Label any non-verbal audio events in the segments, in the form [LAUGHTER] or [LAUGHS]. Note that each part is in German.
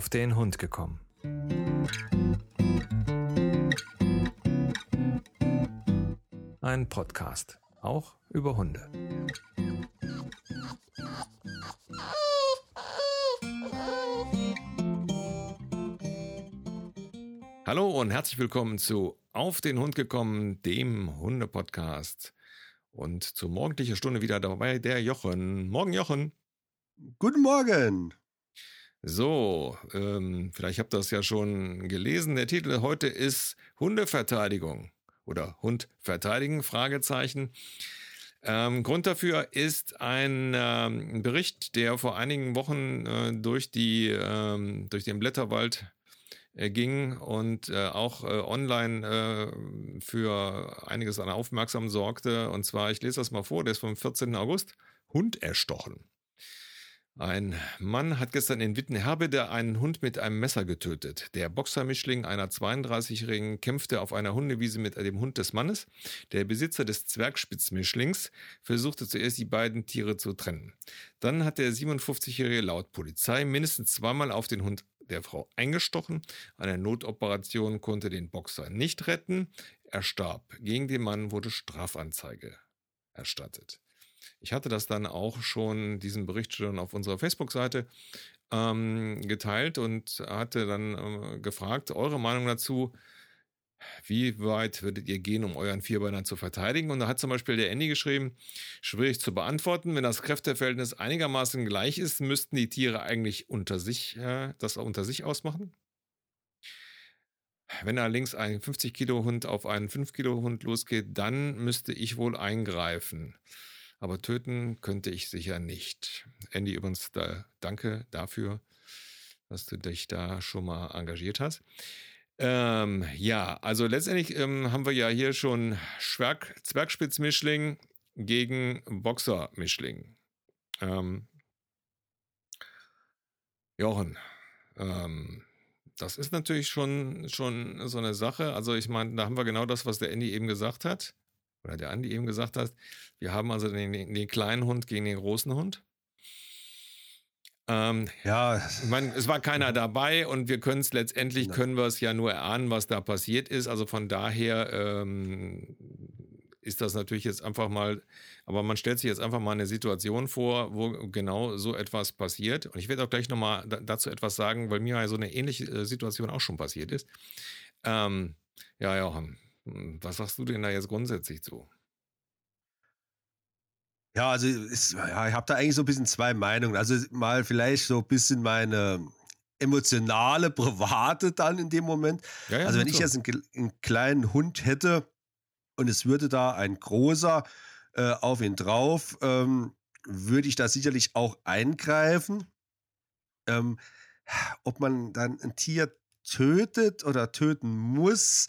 auf den Hund gekommen. Ein Podcast, auch über Hunde. Hallo und herzlich willkommen zu Auf den Hund gekommen, dem Hunde-Podcast. Und zur morgendlichen Stunde wieder dabei der Jochen. Morgen, Jochen. Guten Morgen. So, ähm, vielleicht habt ihr das ja schon gelesen. Der Titel heute ist Hundeverteidigung oder Hund verteidigen, Fragezeichen. Ähm, Grund dafür ist ein ähm, Bericht, der vor einigen Wochen äh, durch die ähm, durch den Blätterwald äh, ging und äh, auch äh, online äh, für einiges an Aufmerksam sorgte. Und zwar, ich lese das mal vor, der ist vom 14. August. Hund erstochen. Ein Mann hat gestern in Wittenherbede einen Hund mit einem Messer getötet. Der Boxermischling einer 32-Jährigen kämpfte auf einer Hundewiese mit dem Hund des Mannes. Der Besitzer des Zwergspitzmischlings versuchte zuerst die beiden Tiere zu trennen. Dann hat der 57-Jährige laut Polizei mindestens zweimal auf den Hund der Frau eingestochen. Eine Notoperation konnte den Boxer nicht retten. Er starb. Gegen den Mann wurde Strafanzeige erstattet. Ich hatte das dann auch schon, diesen Bericht schon auf unserer Facebook-Seite ähm, geteilt und hatte dann äh, gefragt, eure Meinung dazu, wie weit würdet ihr gehen, um euren Vierbeiner zu verteidigen? Und da hat zum Beispiel der Andy geschrieben, schwierig zu beantworten. Wenn das Kräfteverhältnis einigermaßen gleich ist, müssten die Tiere eigentlich unter sich, äh, das unter sich ausmachen. Wenn allerdings ein 50 Kilo Hund auf einen 5 Kilo Hund losgeht, dann müsste ich wohl eingreifen. Aber töten könnte ich sicher nicht. Andy, übrigens, da, danke dafür, dass du dich da schon mal engagiert hast. Ähm, ja, also letztendlich ähm, haben wir ja hier schon Schwerk Zwergspitzmischling gegen Boxermischling. Ähm, Jochen, ähm, das ist natürlich schon, schon so eine Sache. Also ich meine, da haben wir genau das, was der Andy eben gesagt hat oder der Andi eben gesagt hat, wir haben also den, den kleinen Hund gegen den großen Hund. Ähm, ja, meine, es war keiner dabei und wir können es letztendlich, Nein. können wir es ja nur erahnen, was da passiert ist. Also von daher ähm, ist das natürlich jetzt einfach mal, aber man stellt sich jetzt einfach mal eine Situation vor, wo genau so etwas passiert. Und ich werde auch gleich nochmal dazu etwas sagen, weil mir ja so eine ähnliche äh, Situation auch schon passiert ist. Ähm, ja, Jochen, hm, was sagst du denn da jetzt grundsätzlich zu? Ja, also ist, ja, ich habe da eigentlich so ein bisschen zwei Meinungen. Also mal vielleicht so ein bisschen meine emotionale, private dann in dem Moment. Ja, ja, also wenn ich jetzt einen, einen, kleinen Hund hätte und es würde da ein großer äh, auf ihn drauf, ähm, würde ich da sicherlich auch eingreifen. Ähm, ob man dann ein Tier tötet oder töten muss,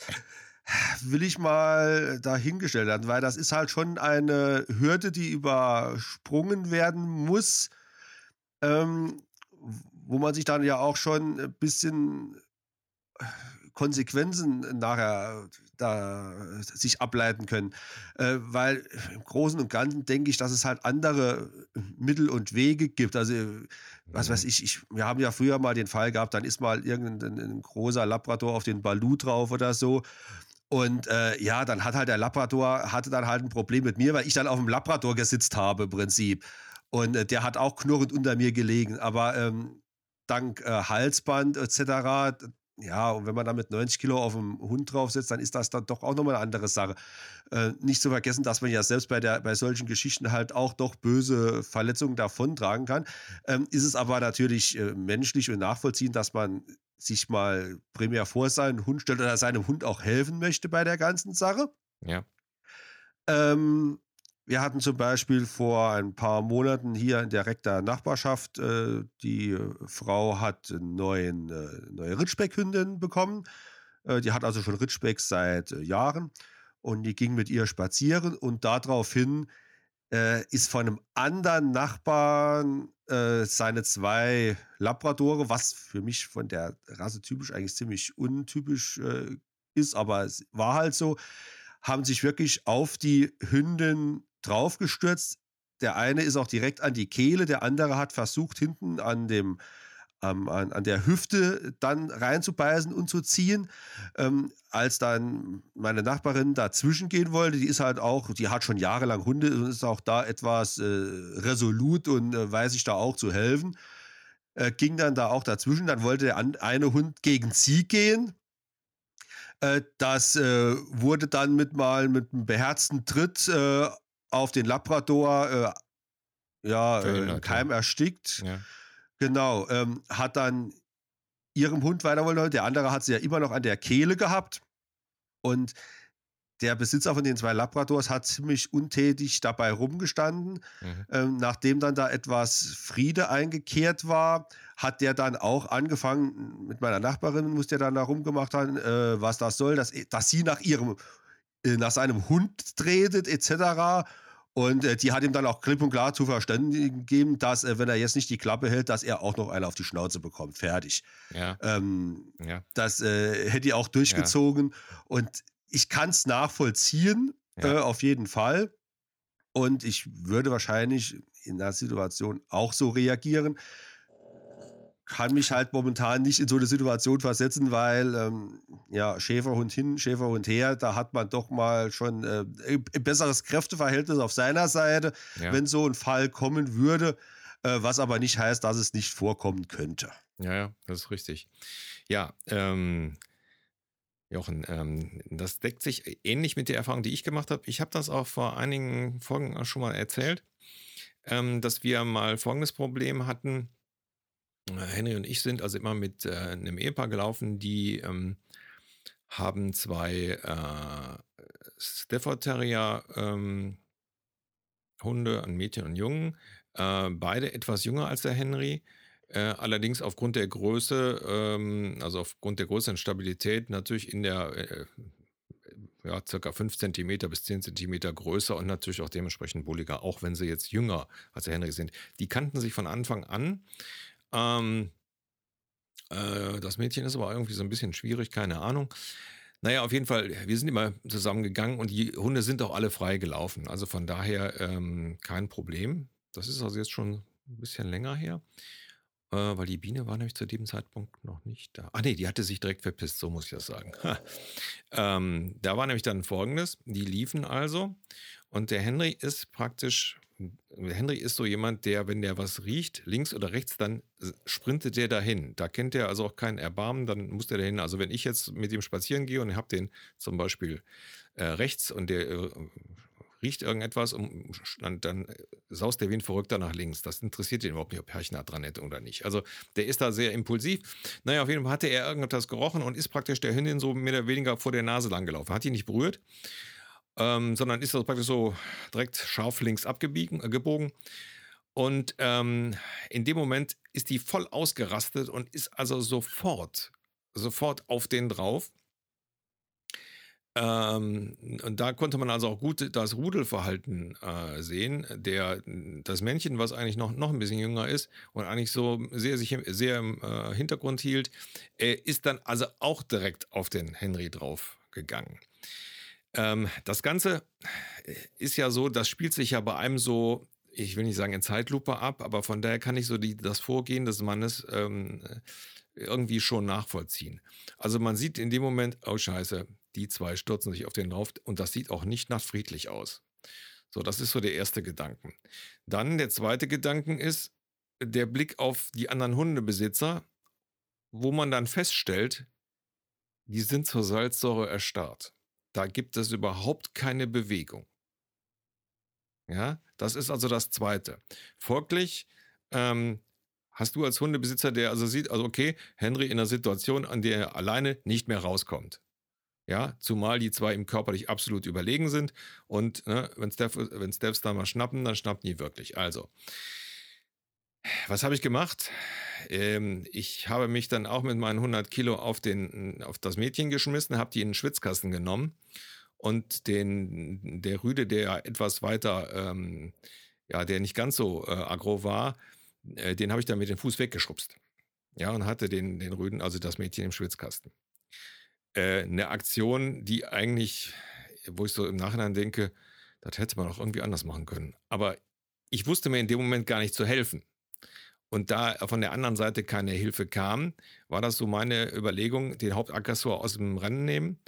will ich mal dahingestellt werden, weil das ist halt schon eine Hürde, die übersprungen werden muss, ähm, wo man sich dann ja auch schon ein bisschen Konsequenzen nachher da sich ableiten können. Äh, weil im Großen und Ganzen denke ich, dass es halt andere Mittel und Wege gibt. Also, was weiß ich, ich, wir haben ja früher mal den Fall gehabt, dann ist mal irgendein ein großer Labrador auf den Balu drauf oder so. Und äh, ja, dann hat halt der Labrador, hatte dann halt ein Problem mit mir, weil ich dann auf dem Labrador gesitzt habe im Prinzip. Und äh, der hat auch knurrend unter mir gelegen. Aber ähm, dank äh, Halsband etc., ja, und wenn man dann mit 90 Kilo auf dem Hund drauf sitzt, dann ist das dann doch auch nochmal eine andere Sache. Äh, nicht zu vergessen, dass man ja selbst bei, der, bei solchen Geschichten halt auch doch böse Verletzungen davontragen kann. Ähm, ist es aber natürlich äh, menschlich und nachvollziehend, dass man sich mal primär vor seinen Hund stellt oder seinem Hund auch helfen möchte bei der ganzen Sache. Ja. Ähm, wir hatten zum Beispiel vor ein paar Monaten hier in direkter Nachbarschaft, äh, die Frau hat neuen, äh, neue Ritschbeckhündin bekommen. Äh, die hat also schon Ritschbeck seit äh, Jahren und die ging mit ihr spazieren und daraufhin äh, ist von einem anderen Nachbarn äh, seine zwei Labradore, was für mich von der Rasse typisch eigentlich ziemlich untypisch äh, ist, aber es war halt so, haben sich wirklich auf die Hündin draufgestürzt. Der eine ist auch direkt an die Kehle, der andere hat versucht, hinten an dem an, an, der Hüfte dann reinzubeißen und zu ziehen. Ähm, als dann meine Nachbarin dazwischen gehen wollte, die ist halt auch, die hat schon jahrelang Hunde und ist auch da etwas äh, resolut und äh, weiß sich da auch zu helfen. Äh, ging dann da auch dazwischen. Dann wollte der eine Hund gegen sie gehen. Äh, das äh, wurde dann mit mal mit einem beherzten Tritt äh, auf den Labrador ja, Keim erstickt. Ja. Genau, ähm, hat dann ihrem Hund weiter wollen. Der andere hat sie ja immer noch an der Kehle gehabt. Und der Besitzer von den zwei Labradors hat ziemlich untätig dabei rumgestanden. Mhm. Ähm, nachdem dann da etwas Friede eingekehrt war, hat der dann auch angefangen, mit meiner Nachbarin muss der dann da rumgemacht haben, äh, was das soll, dass, dass sie nach ihrem, äh, nach seinem Hund tretet, etc. Und äh, die hat ihm dann auch klipp und klar zu verständigen gegeben, dass, äh, wenn er jetzt nicht die Klappe hält, dass er auch noch eine auf die Schnauze bekommt. Fertig. Ja. Ähm, ja. Das äh, hätte er auch durchgezogen. Ja. Und ich kann es nachvollziehen, ja. Äh, auf jeden Fall. Und ich würde wahrscheinlich in der Situation auch so reagieren kann mich halt momentan nicht in so eine Situation versetzen, weil ähm, ja, Schäferhund hin, Schäferhund her, da hat man doch mal schon äh, ein besseres Kräfteverhältnis auf seiner Seite, ja. wenn so ein Fall kommen würde, äh, was aber nicht heißt, dass es nicht vorkommen könnte. Ja, ja, das ist richtig. Ja, ähm, Jochen, ähm, das deckt sich ähnlich mit der Erfahrung, die ich gemacht habe. Ich habe das auch vor einigen Folgen schon mal erzählt, ähm, dass wir mal folgendes Problem hatten Henry und ich sind also immer mit äh, einem Ehepaar gelaufen, die ähm, haben zwei äh, Stafford Terrier ähm, Hunde, ein Mädchen und Jungen, äh, beide etwas jünger als der Henry. Äh, allerdings aufgrund der Größe, ähm, also aufgrund der größeren Stabilität, natürlich in der äh, ja, circa 5 cm bis 10 cm größer und natürlich auch dementsprechend bulliger, auch wenn sie jetzt jünger als der Henry sind. Die kannten sich von Anfang an. Ähm, äh, das Mädchen ist aber irgendwie so ein bisschen schwierig, keine Ahnung. Naja, auf jeden Fall, wir sind immer zusammengegangen und die Hunde sind auch alle frei gelaufen. Also von daher ähm, kein Problem. Das ist also jetzt schon ein bisschen länger her. Äh, weil die Biene war nämlich zu dem Zeitpunkt noch nicht da. Ah nee, die hatte sich direkt verpisst, so muss ich das sagen. ähm, da war nämlich dann folgendes, die liefen also und der Henry ist praktisch Henry ist so jemand, der, wenn der was riecht, links oder rechts, dann sprintet der dahin. Da kennt er also auch keinen Erbarmen, dann muss der dahin. Also wenn ich jetzt mit ihm spazieren gehe und habe den zum Beispiel äh, rechts und der äh, riecht irgendetwas und dann, dann, saust der Wind verrückter nach links. Das interessiert ihn überhaupt nicht, ob Herrchen dran hätte oder nicht. Also der ist da sehr impulsiv. Naja, auf jeden Fall hatte er irgendetwas gerochen und ist praktisch der Hündin so mehr oder weniger vor der Nase lang gelaufen. Hat ihn nicht berührt ähm, sondern ist das praktisch so direkt scharf links abgebogen. Äh, und ähm, in dem Moment ist die voll ausgerastet und ist also sofort, sofort auf den drauf. Ähm, und da konnte man also auch gut das Rudelverhalten äh, sehen. Der, das Männchen, was eigentlich noch, noch ein bisschen jünger ist und eigentlich so sehr, sich sehr im äh, Hintergrund hielt, äh, ist dann also auch direkt auf den Henry drauf gegangen. Ähm, das Ganze äh, ist ja so, das spielt sich ja bei einem so, ich will nicht sagen in Zeitlupe ab, aber von daher kann ich so die, das Vorgehen des Mannes ähm, irgendwie schon nachvollziehen. Also man sieht in dem Moment, oh scheiße, die zwei stürzen sich auf den drauf und das sieht auch nicht nach friedlich aus. So, das ist so der erste Gedanke. Dann der zweite Gedanke ist der Blick auf die anderen Hundebesitzer, wo man dann feststellt, die sind zur Salzsäure erstarrt. Da gibt es überhaupt keine Bewegung. Ja, das ist also das Zweite. Folglich ähm, hast du als Hundebesitzer, der also sieht, also okay, Henry in einer Situation, an der er alleine nicht mehr rauskommt. Ja, zumal die zwei ihm körperlich absolut überlegen sind und ne, wenn, Steph, wenn Stephs da mal schnappen, dann schnappen die wirklich. Also, was habe ich gemacht? Ähm, ich habe mich dann auch mit meinen 100 Kilo auf, den, auf das Mädchen geschmissen, habe die in den Schwitzkasten genommen und den, der Rüde, der etwas weiter, ähm, ja, der nicht ganz so äh, aggro war, äh, den habe ich dann mit dem Fuß weggeschubst. Ja, und hatte den, den Rüden, also das Mädchen im Schwitzkasten. Äh, eine Aktion, die eigentlich, wo ich so im Nachhinein denke, das hätte man auch irgendwie anders machen können. Aber ich wusste mir in dem Moment gar nicht zu helfen. und da von der anderen Seite keine Hilfe kam, war das so meine Überlegung, den Hauptaggressor aus dem Rennen nehmen.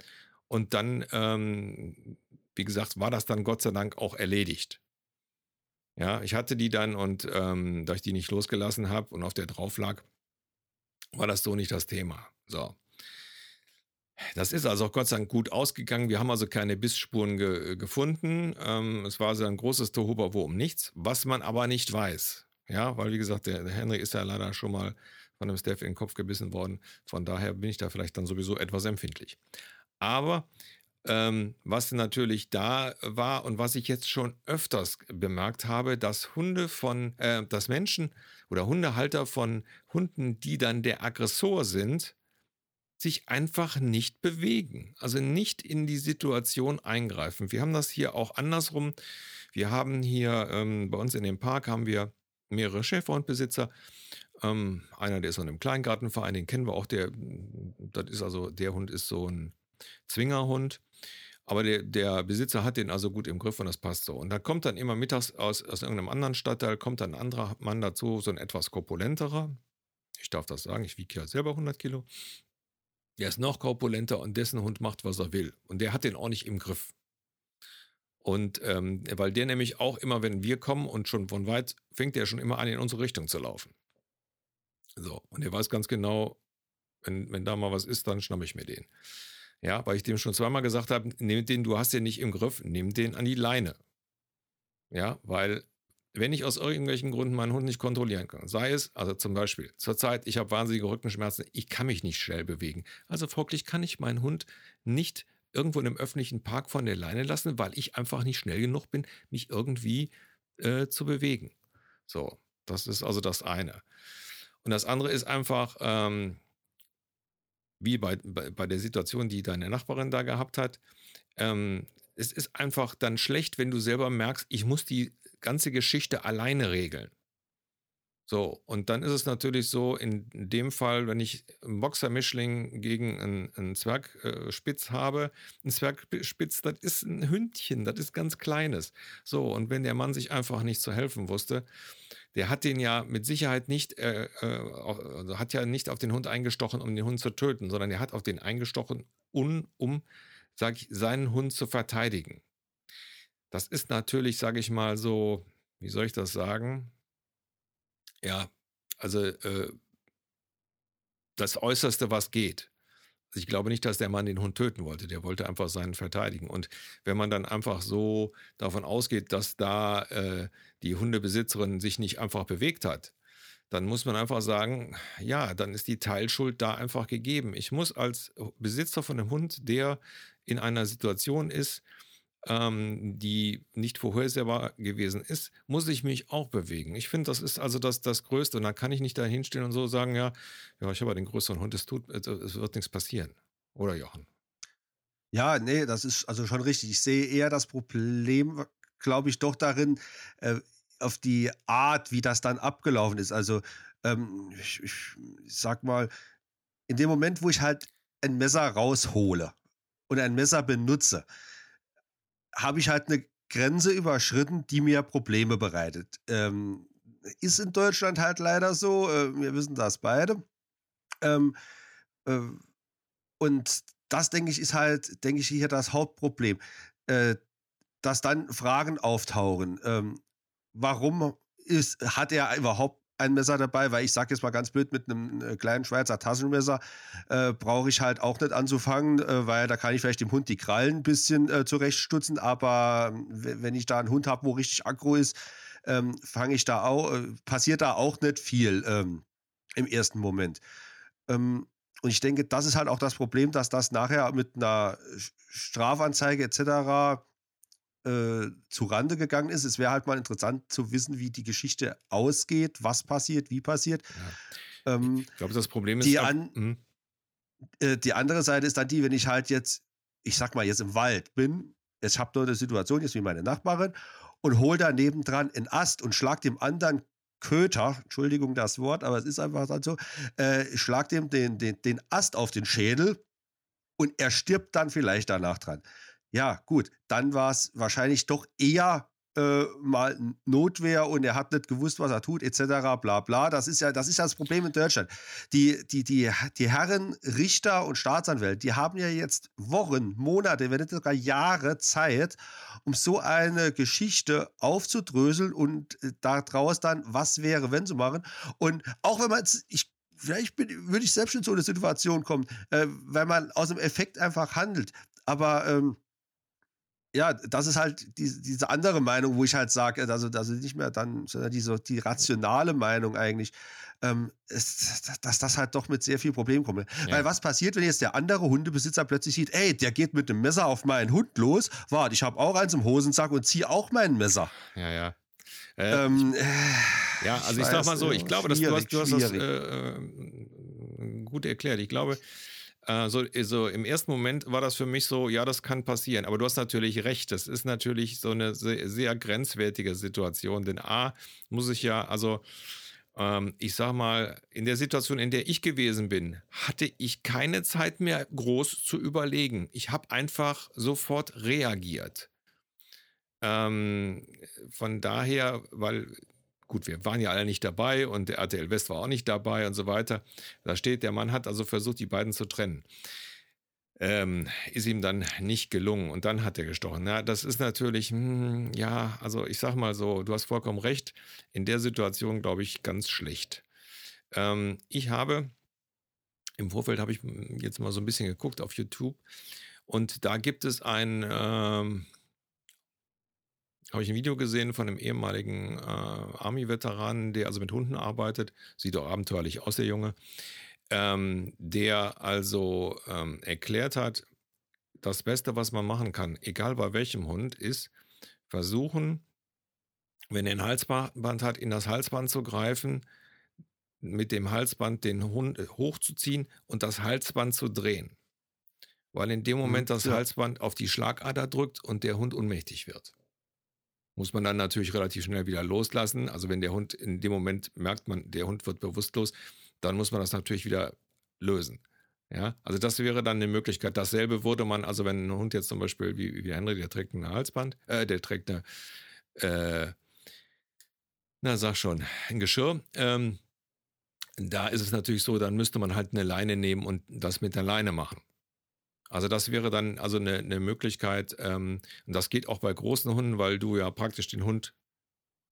Und dann, ähm, wie gesagt, war das dann Gott sei Dank auch erledigt. Ja, ich hatte die dann und ähm, da ich die nicht losgelassen habe und auf der drauf lag, war das so nicht das Thema. So. Das ist also auch Gott sei Dank gut ausgegangen. Wir haben also keine Bissspuren ge gefunden. Ähm, es war also ein großes Tohuwabohu um nichts, was man aber nicht weiß. Ja, weil wie gesagt, der, der Henry ist ja leider schon mal von einem Steph in den Kopf gebissen worden. Von daher bin ich da vielleicht dann sowieso etwas empfindlich. Aber ähm, was natürlich da war und was ich jetzt schon öfters bemerkt habe, dass Hunde von, äh, dass Menschen oder Hundehalter von Hunden, die dann der Aggressor sind, sich einfach nicht bewegen, also nicht in die Situation eingreifen. Wir haben das hier auch andersrum. Wir haben hier ähm, bei uns in dem Park haben wir mehrere Schäferhundbesitzer. Ähm, einer, der ist in einem Kleingartenverein, den kennen wir auch. Der, das ist also, der Hund ist so ein Zwingerhund. Aber der, der Besitzer hat den also gut im Griff und das passt so. Und da kommt dann immer mittags aus, aus irgendeinem anderen Stadtteil, kommt dann ein anderer Mann dazu, so ein etwas korpulenterer. Ich darf das sagen, ich wiege ja selber 100 Kilo. Der ist noch korpulenter und dessen Hund macht, was er will. Und der hat den auch nicht im Griff. Und ähm, weil der nämlich auch immer, wenn wir kommen und schon von weit, fängt der schon immer an, in unsere Richtung zu laufen. So, und er weiß ganz genau, wenn, wenn da mal was ist, dann schnappe ich mir den. Ja, weil ich dem schon zweimal gesagt habe, nimm den, du hast den nicht im Griff, nimm den an die Leine. Ja, weil wenn ich aus irgendwelchen Gründen meinen Hund nicht kontrollieren kann, sei es, also zum Beispiel, zurzeit, ich habe wahnsinnige Rückenschmerzen, ich kann mich nicht schnell bewegen. Also folglich kann ich meinen Hund nicht irgendwo in einem öffentlichen Park von der Leine lassen, weil ich einfach nicht schnell genug bin, mich irgendwie äh, zu bewegen. So, das ist also das eine. Und das andere ist einfach, ähm, wie bei, bei, bei, der Situation, die deine Nachbarin da gehabt hat, ähm, es ist einfach dann schlecht, wenn du selber merkst, ich muss die ganze Geschichte alleine regeln. So, und dann ist es natürlich so, in dem Fall, wenn ich einen Boxer-Mischling gegen einen, einen Zwergspitz habe, ein Zwergspitz, das ist ein Hündchen, das ist ganz kleines. So, und wenn der Mann sich einfach nicht zu helfen wusste, der hat den ja mit Sicherheit nicht, äh, äh, also hat ja nicht auf den Hund eingestochen, um den Hund zu töten, sondern er hat auf den eingestochen, um, um sag ich, seinen Hund zu verteidigen. Das ist natürlich, sage ich mal so, wie soll ich das sagen? Ja, also äh, das Äußerste, was geht. Also ich glaube nicht, dass der Mann den Hund töten wollte. Der wollte einfach seinen verteidigen. Und wenn man dann einfach so davon ausgeht, dass da äh, die Hundebesitzerin sich nicht einfach bewegt hat, dann muss man einfach sagen, ja, dann ist die Teilschuld da einfach gegeben. Ich muss als Besitzer von einem Hund, der in einer Situation ist, ähm, die nicht vorhersehbar gewesen ist, muss ich mich auch bewegen. Ich finde, das ist also das, das Größte. Und dann kann ich nicht da hinstehen und so sagen, ja, ja, ich habe ja den größeren Hund, es, tut, es wird nichts passieren. Oder Jochen? Ja, nee, das ist also schon richtig. Ich sehe eher das Problem, glaube ich, doch darin, äh, auf die Art, wie das dann abgelaufen ist. Also, ähm, ich, ich sag mal, in dem Moment, wo ich halt ein Messer raushole und ein Messer benutze, habe ich halt eine Grenze überschritten, die mir Probleme bereitet. Ähm, ist in Deutschland halt leider so. Äh, wir wissen das beide. Ähm, äh, und das, denke ich, ist halt, denke ich, hier das Hauptproblem. Äh, dass dann Fragen auftauchen. Ähm, warum ist, hat er überhaupt ein Messer dabei, weil ich sage jetzt mal ganz blöd, mit einem äh, kleinen Schweizer Taschenmesser äh, brauche ich halt auch nicht anzufangen, äh, weil da kann ich vielleicht dem Hund die Krallen ein bisschen äh, zurechtstutzen, aber ähm, wenn ich da einen Hund habe, wo richtig aggro ist, ähm, fange ich da auch, äh, passiert da auch nicht viel ähm, im ersten Moment. Ähm, und ich denke, das ist halt auch das Problem, dass das nachher mit einer Strafanzeige etc äh, zu Rande gegangen ist. Es wäre halt mal interessant zu wissen, wie die Geschichte ausgeht, was passiert, wie passiert. Ja. Ähm, ich glaube, das Problem ist. Die, an, hm. äh, die andere Seite ist dann die, wenn ich halt jetzt, ich sag mal, jetzt im Wald bin, ich habe nur eine Situation, jetzt wie meine Nachbarin, und hole da nebendran einen Ast und schlag dem anderen Köter, Entschuldigung das Wort, aber es ist einfach dann so, äh, schlag dem den, den, den Ast auf den Schädel und er stirbt dann vielleicht danach dran. Ja, gut, dann war es wahrscheinlich doch eher äh, mal Notwehr und er hat nicht gewusst, was er tut, etc. bla bla. Das ist ja das, ist ja das Problem in Deutschland. Die, die, die, die Herren Richter und Staatsanwälte, die haben ja jetzt Wochen, Monate, wenn nicht sogar Jahre Zeit, um so eine Geschichte aufzudröseln und äh, daraus dann, was wäre, wenn zu machen. Und auch wenn man, ich vielleicht bin, würde ich selbst in so eine Situation kommen, äh, weil man aus dem Effekt einfach handelt. Aber ähm, ja, das ist halt die, diese andere Meinung, wo ich halt sage, also, also nicht mehr dann, sondern diese, die rationale Meinung eigentlich, ähm, ist, dass das halt doch mit sehr viel Problemen kommt. Ja. Weil was passiert, wenn jetzt der andere Hundebesitzer plötzlich sieht, ey, der geht mit dem Messer auf meinen Hund los, warte, ich habe auch eins im Hosensack und ziehe auch mein Messer. Ja, ja. Äh, ähm, ich, ja, also ich, ich sag mal so, ich glaube, dass du hast, du hast das äh, äh, gut erklärt. Ich glaube, äh, so, so im ersten Moment war das für mich so, ja, das kann passieren. Aber du hast natürlich recht. Das ist natürlich so eine sehr, sehr grenzwertige Situation. Denn A, muss ich ja, also ähm, ich sag mal, in der Situation, in der ich gewesen bin, hatte ich keine Zeit mehr groß zu überlegen. Ich habe einfach sofort reagiert. Ähm, von daher, weil Gut, wir waren ja alle nicht dabei und der RTL West war auch nicht dabei und so weiter. Da steht, der Mann hat also versucht, die beiden zu trennen. Ähm, ist ihm dann nicht gelungen und dann hat er gestochen. Ja, das ist natürlich, hm, ja, also ich sag mal so, du hast vollkommen recht, in der Situation glaube ich ganz schlecht. Ähm, ich habe, im Vorfeld habe ich jetzt mal so ein bisschen geguckt auf YouTube und da gibt es ein, ähm, habe ich ein Video gesehen von einem ehemaligen äh, Army-Veteranen, der also mit Hunden arbeitet. Sieht auch abenteuerlich aus, der Junge. Ähm, der also ähm, erklärt hat, das Beste, was man machen kann, egal bei welchem Hund, ist versuchen, wenn er ein Halsband hat, in das Halsband zu greifen, mit dem Halsband den Hund hochzuziehen und das Halsband zu drehen. Weil in dem Moment mhm, das ja. Halsband auf die Schlagader drückt und der Hund ohnmächtig wird muss man dann natürlich relativ schnell wieder loslassen. Also wenn der Hund in dem Moment merkt, man, der Hund wird bewusstlos, dann muss man das natürlich wieder lösen. Ja, also das wäre dann eine Möglichkeit. Dasselbe würde man, also wenn ein Hund jetzt zum Beispiel, wie, wie Henry, der trägt ein Halsband, äh, der trägt eine, äh, na sag schon, ein Geschirr, ähm, da ist es natürlich so, dann müsste man halt eine Leine nehmen und das mit der Leine machen. Also das wäre dann also eine, eine Möglichkeit, ähm, und das geht auch bei großen Hunden, weil du ja praktisch den Hund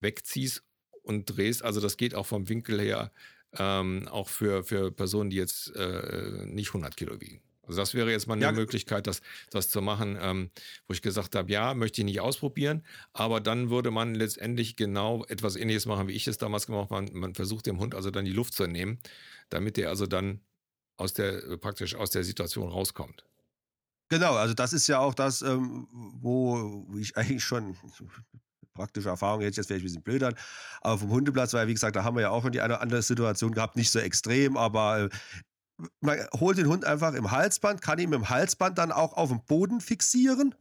wegziehst und drehst. Also das geht auch vom Winkel her ähm, auch für, für Personen, die jetzt äh, nicht 100 Kilo wiegen. Also das wäre jetzt mal eine ja. Möglichkeit, das, das zu machen, ähm, wo ich gesagt habe, ja, möchte ich nicht ausprobieren, aber dann würde man letztendlich genau etwas ähnliches machen, wie ich es damals gemacht habe. Man, man versucht dem Hund also dann die Luft zu nehmen, damit er also dann aus der, praktisch aus der Situation rauskommt. Genau, also das ist ja auch das, ähm, wo ich [LAUGHS] eigentlich schon praktische Erfahrung jetzt, jetzt vielleicht ein bisschen blöd an, aber vom Hundeplatz, weil wie gesagt, da haben wir ja auch schon die eine oder andere Situation gehabt, nicht so extrem, aber äh, man holt den Hund einfach im Halsband, kann ihn im Halsband dann auch auf dem Boden fixieren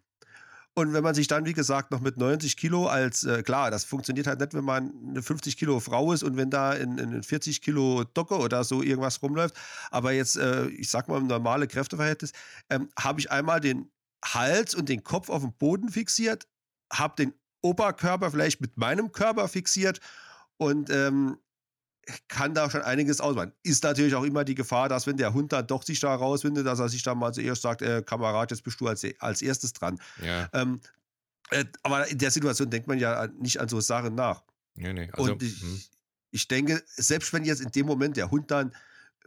und wenn man sich dann, wie gesagt, noch mit 90 Kilo als, äh, klar, das funktioniert halt nicht, wenn man eine 50 Kilo Frau ist und wenn da in, in 40 Kilo Docke oder so irgendwas rumläuft. Aber jetzt, äh, ich sag mal, im normalen Kräfteverhältnis, ähm, habe ich einmal den Hals und den Kopf auf dem Boden fixiert, habe den Oberkörper vielleicht mit meinem Körper fixiert und ähm, kann da schon einiges ausmachen. Ist natürlich auch immer die Gefahr, dass wenn der Hund dann doch sich da rauswindet, dass er sich dann mal zuerst sagt, äh, Kamerad, jetzt bist du als, als erstes dran. Ja. Ähm, äh, aber in der Situation denkt man ja nicht an so Sachen nach. Nee, nee. Also, Und ich, hm. ich denke, selbst wenn jetzt in dem Moment der Hund dann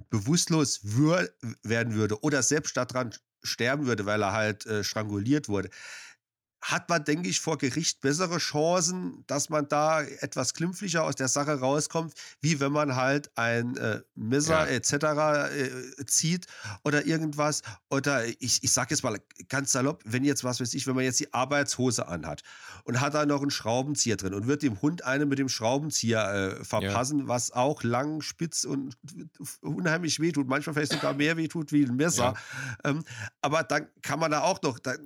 bewusstlos wür werden würde oder selbst daran sterben würde, weil er halt äh, stranguliert wurde, hat man, denke ich, vor Gericht bessere Chancen, dass man da etwas klimpflicher aus der Sache rauskommt, wie wenn man halt ein äh, Messer ja. etc. Äh, zieht oder irgendwas. Oder ich, ich sage jetzt mal ganz salopp, wenn jetzt, was weiß ich, wenn man jetzt die Arbeitshose anhat und hat da noch einen Schraubenzieher drin und wird dem Hund einen mit dem Schraubenzieher äh, verpassen, ja. was auch lang, spitz und unheimlich wehtut, manchmal vielleicht sogar mehr wehtut wie ein Messer. Ja. Ähm, aber dann kann man da auch noch, dann,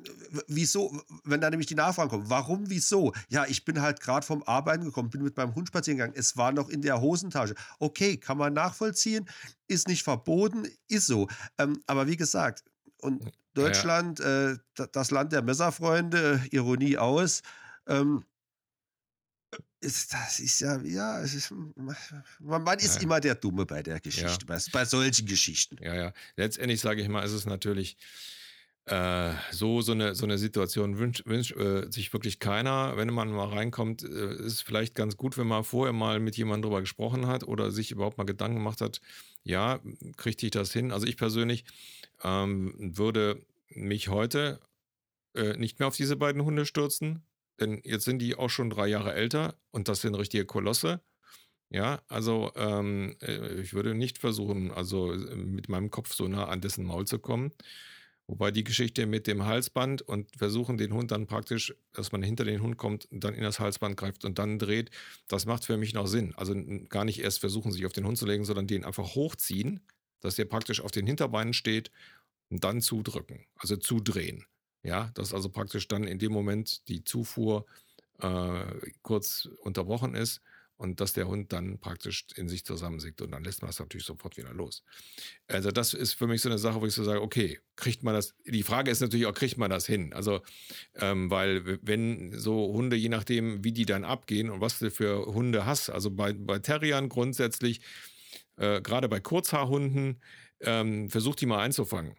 wieso, wenn da nämlich die Nachfrage kommt, warum, wieso? Ja, ich bin halt gerade vom Arbeiten gekommen, bin mit meinem Hund spazieren gegangen, es war noch in der Hosentasche. Okay, kann man nachvollziehen, ist nicht verboten, ist so. Ähm, aber wie gesagt, und Deutschland, ja. äh, das Land der Messerfreunde, Ironie aus, ähm, Ist, das ist ja, ja, ist, man, man ist ja. immer der Dumme bei der Geschichte, ja. bei, bei, solchen Geschichten. Ja, ja. Letztendlich sage ich mal, ist es natürlich äh, so, so eine, so eine Situation wünscht, wünscht äh, sich wirklich keiner. Wenn man mal reinkommt, äh, ist vielleicht ganz gut, wenn man vorher mal mit jemandem drüber gesprochen hat oder sich überhaupt mal Gedanken gemacht hat, ja, kriegte ich das hin? Also ich persönlich ähm, würde mich heute äh, nicht mehr auf diese beiden Hunde stürzen, denn jetzt sind die auch schon drei Jahre älter und das sind richtige Kolosse. Ja, also ähm, äh, ich würde nicht versuchen, also äh, mit meinem Kopf so nah an dessen Maul zu kommen. Wobei die Geschichte mit dem Halsband und versuchen den Hund dann praktisch, dass man hinter den Hund kommt, dann in das Halsband greift und dann dreht, das macht für mich noch Sinn. Also gar nicht erst versuchen, sich auf den Hund zu legen, sondern den einfach hochziehen, dass der praktisch auf den Hinterbeinen steht und dann zudrücken, also zudrehen. Ja, dass also praktisch dann in dem Moment die Zufuhr äh, kurz unterbrochen ist und dass der Hund dann praktisch in sich zusammensickt und dann lässt man es natürlich sofort wieder los. Also das ist für mich so eine Sache, wo ich so sage, okay, kriegt man das, die Frage ist natürlich auch, kriegt man das hin? Also, ähm, weil wenn so Hunde, je nachdem, wie die dann abgehen und was du für Hunde hast, also bei, bei Terriern grundsätzlich, äh, gerade bei Kurzhaarhunden, ähm, versucht die mal einzufangen.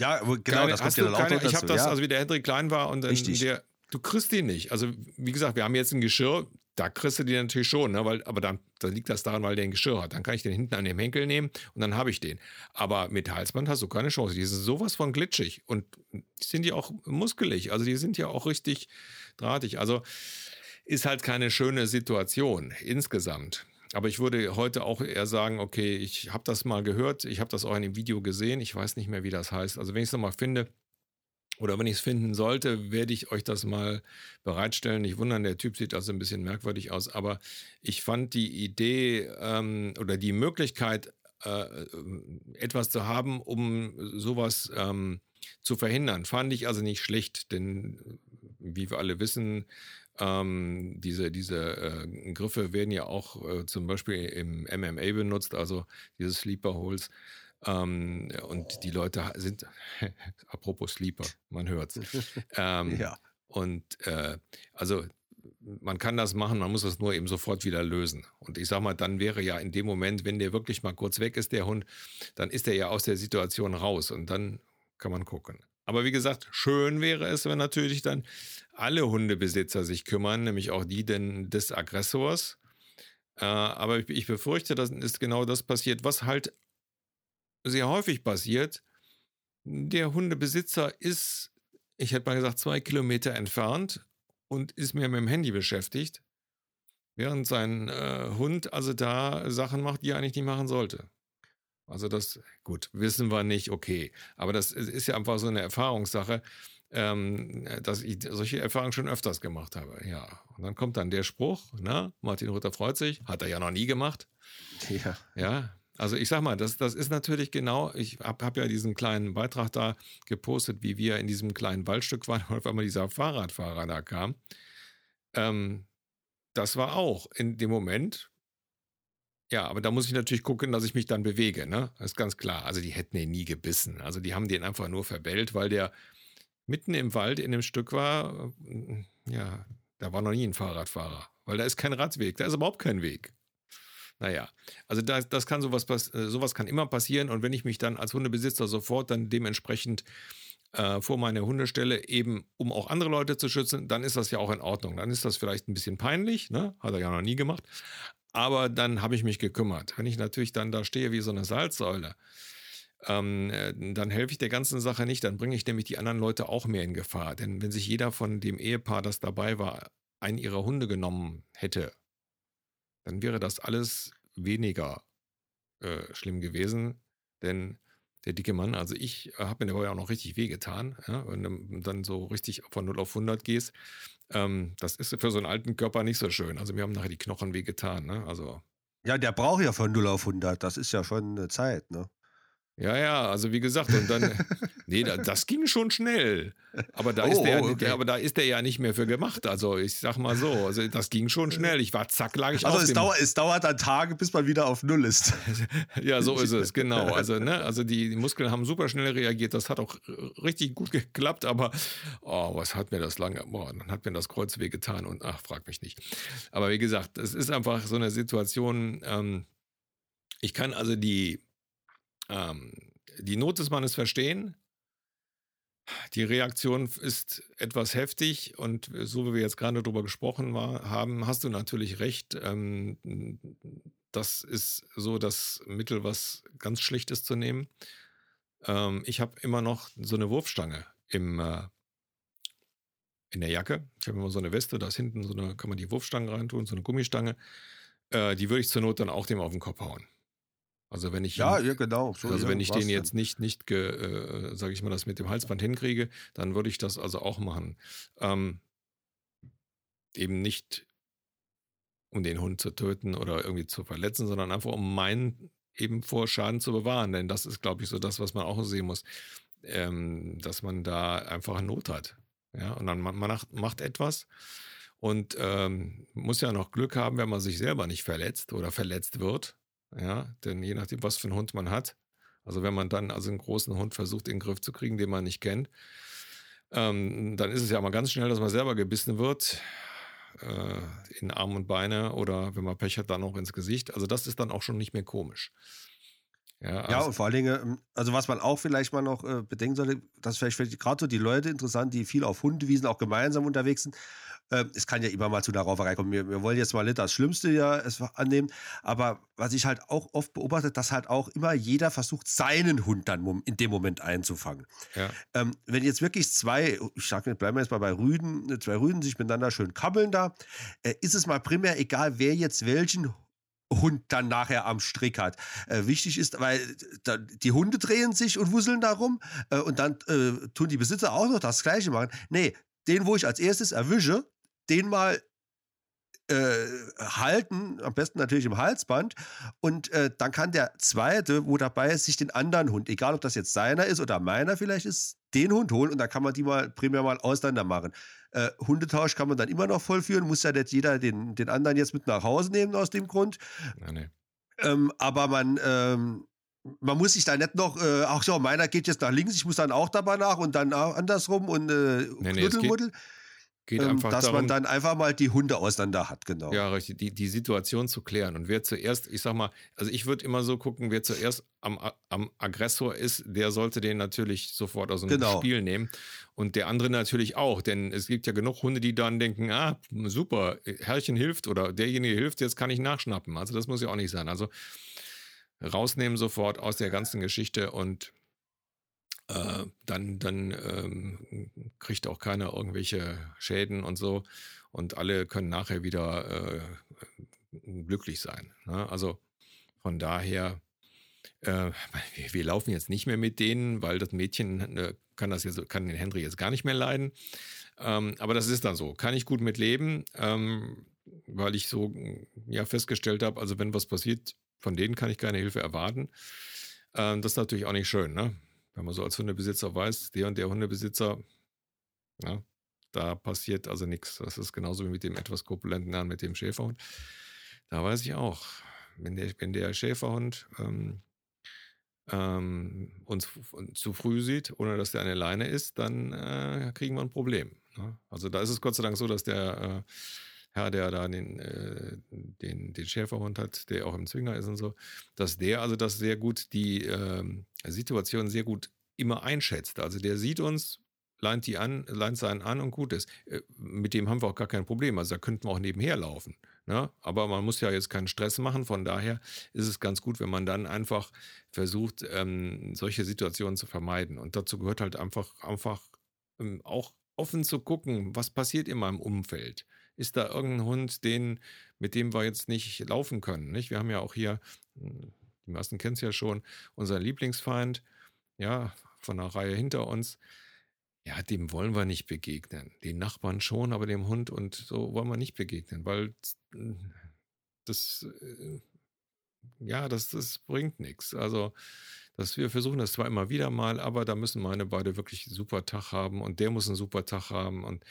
Ja, genau, keine, das kommt ja dann keine, Ich habe das, ja. also wie der Hendrik klein war und dann der, du kriegst die nicht. Also wie gesagt, wir haben jetzt ein Geschirr, da kriegst du die natürlich schon, ne? weil, aber dann da liegt das daran, weil der ein Geschirr hat. Dann kann ich den hinten an dem Henkel nehmen und dann habe ich den. Aber mit Halsband hast du keine Chance. Die sind sowas von glitschig und die sind ja auch muskelig. Also die sind ja auch richtig drahtig. Also ist halt keine schöne Situation insgesamt. Aber ich würde heute auch eher sagen, okay, ich habe das mal gehört, ich habe das auch in dem Video gesehen, ich weiß nicht mehr, wie das heißt. Also wenn ich es nochmal finde, oder wenn ich es finden sollte, werde ich euch das mal bereitstellen. Nicht wundern, der Typ sieht also ein bisschen merkwürdig aus, aber ich fand die Idee ähm, oder die Möglichkeit, äh, etwas zu haben, um sowas ähm, zu verhindern, fand ich also nicht schlecht, denn wie wir alle wissen, ähm, diese diese äh, Griffe werden ja auch äh, zum Beispiel im MMA benutzt, also diese Sleeper Holes. Ähm, und die Leute sind, [LAUGHS] apropos Sleeper, man hört's. Ähm, [LAUGHS] ja. Und äh, also man kann das machen, man muss das nur eben sofort wieder lösen. Und ich sag mal, dann wäre ja in dem Moment, wenn der wirklich mal kurz weg ist, der Hund, dann ist er ja aus der Situation raus und dann kann man gucken. Aber wie gesagt, schön wäre es, wenn natürlich dann alle Hundebesitzer sich kümmern, nämlich auch die denn des Aggressors. Äh, aber ich, ich befürchte, dass ist genau das passiert, was halt sehr häufig passiert. Der Hundebesitzer ist, ich hätte mal gesagt, zwei Kilometer entfernt und ist mehr mit dem Handy beschäftigt, während sein äh, Hund also da Sachen macht, die er eigentlich nicht machen sollte. Also das, gut, wissen wir nicht, okay. Aber das ist ja einfach so eine Erfahrungssache, ähm, dass ich solche Erfahrungen schon öfters gemacht habe. Ja. Und dann kommt dann der Spruch, ne? Martin Ruther freut sich, hat er ja noch nie gemacht. Ja. Ja. Also ich sag mal, das, das ist natürlich genau, ich habe hab ja diesen kleinen Beitrag da gepostet, wie wir in diesem kleinen Waldstück waren, [LAUGHS] auf einmal dieser Fahrradfahrer da kam. Ähm, das war auch in dem Moment, ja, aber da muss ich natürlich gucken, dass ich mich dann bewege, ne? Das ist ganz klar. Also die hätten ihn nie gebissen. Also die haben den einfach nur verbellt, weil der mitten im Wald in dem Stück war. Äh, ja, da war noch nie ein Fahrradfahrer, weil da ist kein Radweg, da ist überhaupt kein Weg. Naja, also das, das kann sowas, äh, sowas kann immer passieren und wenn ich mich dann als Hundebesitzer sofort dann dementsprechend äh, vor meine Hundestelle, eben um auch andere Leute zu schützen, dann ist das ja auch in Ordnung. Dann ist das vielleicht ein bisschen peinlich, ne? hat er ja noch nie gemacht. Aber dann habe ich mich gekümmert. Wenn ich natürlich dann da stehe wie so eine Salzsäule, ähm, äh, dann helfe ich der ganzen Sache nicht. Dann bringe ich nämlich die anderen Leute auch mehr in Gefahr. Denn wenn sich jeder von dem Ehepaar, das dabei war, einen ihrer Hunde genommen hätte, dann wäre das alles weniger äh, schlimm gewesen. Denn der dicke Mann, also ich äh, habe mir dabei auch noch richtig wehgetan. Ja? Wenn du dann so richtig von 0 auf 100 gehst, ähm, das ist für so einen alten Körper nicht so schön. Also mir haben nachher die Knochen wehgetan. Ne? Also ja, der braucht ja von 0 auf 100. Das ist ja schon eine Zeit. Ne? Ja, ja, also wie gesagt, und dann, [LAUGHS] nee, das ging schon schnell. Aber da, oh, ist der, okay. aber da ist der ja nicht mehr für gemacht. Also ich sag mal so, also das ging schon schnell. Ich war zack, lag ich Also es, dauert, es dauert dann Tage, bis man wieder auf Null ist. [LAUGHS] ja, so ist es, genau. [LAUGHS] Also, ne, also die, die, Muskeln haben super schnell reagiert. Das hat auch richtig gut geklappt, aber oh, was hat mir das lange, boah, dann hat mir das Kreuz wehgetan und ach, frag mich nicht. Aber wie gesagt, es ist einfach so eine Situation, ähm, ich kann also die ähm, die Not des Mannes verstehen. Die Reaktion ist etwas heftig und so wie wir jetzt gerade darüber gesprochen war, haben, hast du natürlich recht. Ähm, das ist so das Mittel, was ganz schlicht ist zu nehmen. Ähm, ich habe immer noch so eine Wurfstange im, äh, in der Jacke. Ich habe immer so eine Weste, da ist hinten so eine, kann man die Wurfstange reintun, so eine Gummistange. Äh, die würde ich zur Not dann auch dem auf den Kopf hauen. Also wenn ich ja, ihn, ja genau. So, also wenn ich den jetzt nicht nicht äh, sage ich mal das mit dem Halsband hinkriege, dann würde ich das also auch machen. Ähm, eben nicht um den Hund zu töten oder irgendwie zu verletzen, sondern einfach um meinen eben vor Schaden zu bewahren. Denn das ist, glaube ich, so das, was man auch sehen muss, ähm, dass man da einfach Not hat. Ja, und dann man, man macht, macht etwas und ähm, muss ja noch Glück haben, wenn man sich selber nicht verletzt oder verletzt wird. Ja, denn je nachdem, was für einen Hund man hat, also wenn man dann also einen großen Hund versucht, in den Griff zu kriegen, den man nicht kennt, ähm, dann ist es ja mal ganz schnell, dass man selber gebissen wird äh, in Arm und Beine oder wenn man Pech hat, dann auch ins Gesicht. Also das ist dann auch schon nicht mehr komisch. Ja, also ja, und vor allen Dingen, ähm, also was man auch vielleicht mal noch äh, bedenken sollte, das ist vielleicht gerade so die Leute interessant, die viel auf Hundewiesen auch gemeinsam unterwegs sind. Ähm, es kann ja immer mal zu einer Rauferei kommen. Wir, wir wollen jetzt mal nicht das Schlimmste ja es annehmen, aber was ich halt auch oft beobachte, dass halt auch immer jeder versucht, seinen Hund dann in dem Moment einzufangen. Ja. Ähm, wenn jetzt wirklich zwei, ich sage nicht, bleiben wir jetzt mal bei Rüden, zwei Rüden sich miteinander schön kabbeln da, äh, ist es mal primär egal, wer jetzt welchen Hund dann nachher am Strick hat. Äh, wichtig ist, weil da, die Hunde drehen sich und wusseln darum äh, und dann äh, tun die Besitzer auch noch das Gleiche machen. Nee, den, wo ich als erstes erwische, den mal äh, halten, am besten natürlich im Halsband. Und äh, dann kann der zweite, wo dabei ist, sich den anderen Hund, egal ob das jetzt seiner ist oder meiner vielleicht ist, den Hund holen und dann kann man die mal primär mal auseinander machen. Äh, Hundetausch kann man dann immer noch vollführen, muss ja nicht jeder den, den anderen jetzt mit nach Hause nehmen aus dem Grund. Ja, nee. ähm, aber man, ähm, man muss sich da nicht noch, äh, ach so, meiner geht jetzt nach links, ich muss dann auch dabei nach und dann auch andersrum und äh, nee, nee. Geht, ähm, einfach dass darum, man dann einfach mal die Hunde auseinander hat, genau. Ja, richtig, die, die Situation zu klären. Und wer zuerst, ich sag mal, also ich würde immer so gucken, wer zuerst am, am Aggressor ist, der sollte den natürlich sofort aus dem genau. Spiel nehmen. Und der andere natürlich auch, denn es gibt ja genug Hunde, die dann denken, ah, super, Herrchen hilft oder derjenige hilft, jetzt kann ich nachschnappen. Also das muss ja auch nicht sein. Also rausnehmen sofort aus der ganzen Geschichte und äh, dann, dann ähm, kriegt auch keiner irgendwelche Schäden und so. Und alle können nachher wieder äh, glücklich sein. Ne? Also von daher, äh, wir, wir, laufen jetzt nicht mehr mit denen, weil das Mädchen äh, kann das jetzt, kann den Henry jetzt gar nicht mehr leiden. Ähm, aber das ist dann so. Kann ich gut mit leben, ähm, weil ich so ja festgestellt habe, also wenn was passiert, von denen kann ich keine Hilfe erwarten. Ähm, das ist natürlich auch nicht schön, ne? Wenn man so als Hundebesitzer weiß, der und der Hundebesitzer, ja, da passiert also nichts. Das ist genauso wie mit dem etwas korpulenten Herrn, mit dem Schäferhund. Da weiß ich auch, wenn der, wenn der Schäferhund ähm, ähm, uns zu früh sieht, ohne dass der eine Leine ist, dann äh, kriegen wir ein Problem. Ne? Also da ist es Gott sei Dank so, dass der äh, Herr, der da den, äh, den, den Schäferhund hat, der auch im Zwinger ist und so, dass der also das sehr gut, die ähm, Situation sehr gut immer einschätzt. Also der sieht uns, leint die an, leint seinen an und gut ist. Äh, mit dem haben wir auch gar kein Problem. Also da könnten wir auch nebenher laufen. Ne? Aber man muss ja jetzt keinen Stress machen. Von daher ist es ganz gut, wenn man dann einfach versucht, ähm, solche Situationen zu vermeiden. Und dazu gehört halt einfach, einfach ähm, auch offen zu gucken, was passiert in meinem Umfeld ist da irgendein Hund, den, mit dem wir jetzt nicht laufen können. Nicht? Wir haben ja auch hier, hm, die meisten kennen es ja schon, unseren Lieblingsfeind, ja, von der Reihe hinter uns. Ja, dem wollen wir nicht begegnen. Den Nachbarn schon, aber dem Hund und so wollen wir nicht begegnen, weil das, äh, ja, das, das bringt nichts. Also dass wir versuchen das zwar immer wieder mal, aber da müssen meine beide wirklich einen super Tag haben und der muss einen super Tag haben und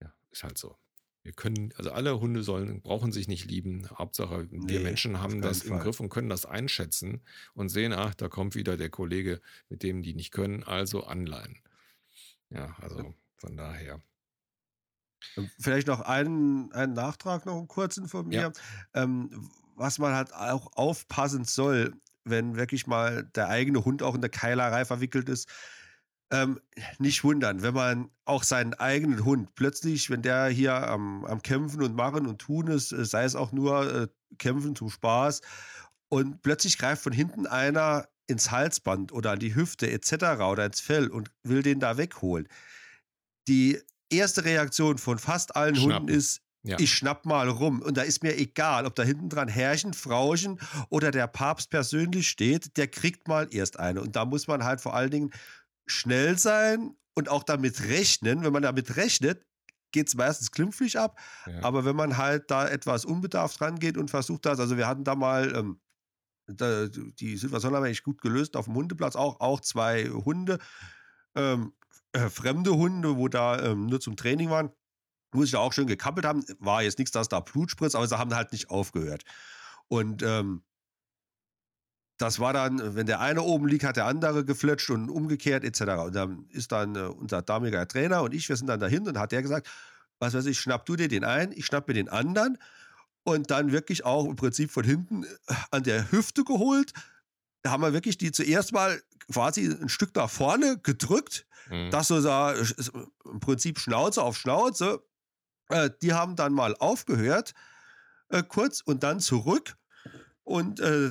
ja, ist halt so. Wir können, also alle Hunde sollen, brauchen sich nicht lieben. Hauptsache, wir Nee, Menschen auf haben das im Fall. Griff und können das einschätzen und sehen, ach, da kommt wieder der Kollege, mit dem die nicht können, also anleihen. Ja, also von daher. Vielleicht noch einen, einen Nachtrag, noch einen kurzen von Ja. mir. Ähm, was man halt auch aufpassen soll, wenn wirklich mal der eigene Hund auch in der Keilerei verwickelt ist. Ähm, nicht wundern, wenn man auch seinen eigenen Hund plötzlich, wenn der hier am, am Kämpfen und Machen und Tun ist, äh, sei es auch nur äh, Kämpfen zum Spaß, und plötzlich greift von hinten einer ins Halsband oder an die Hüfte etc. oder ins Fell und will den da wegholen. Die erste Reaktion von fast allen Schnappen. Hunden ist, Ja. ich schnapp mal rum. Und da ist mir egal, ob da hinten dran Herrchen, Frauchen oder der Papst persönlich steht, der kriegt mal erst eine. Und da muss man halt vor allen Dingen schnell sein und auch damit rechnen. Wenn man damit rechnet, geht es meistens glimpflich ab. Ja. Aber wenn man halt da etwas unbedarft rangeht und versucht das, also wir hatten da mal, ähm, da, die Situation haben wir echt gut gelöst auf dem Hundeplatz, auch, auch zwei Hunde, ähm, äh, fremde Hunde, wo da ähm, nur zum Training waren, wo sich da auch schön gekappelt haben. War jetzt nichts, dass da Blut spritzt, aber sie haben halt nicht aufgehört. Und ähm, das war dann, wenn der eine oben liegt, hat der andere gefletscht und umgekehrt etc. Und dann ist dann äh, unser damaliger Trainer und ich, wir sind dann dahin und hat der gesagt, was weiß ich, schnapp du dir den ein, ich schnapp mir den anderen und dann wirklich auch im Prinzip von hinten äh, an der Hüfte geholt. Da haben wir wirklich die zuerst mal quasi ein Stück nach vorne gedrückt, Mhm. dass so da äh, im Prinzip Schnauze auf Schnauze. Äh, die haben dann mal aufgehört, äh, kurz und dann zurück. Und äh,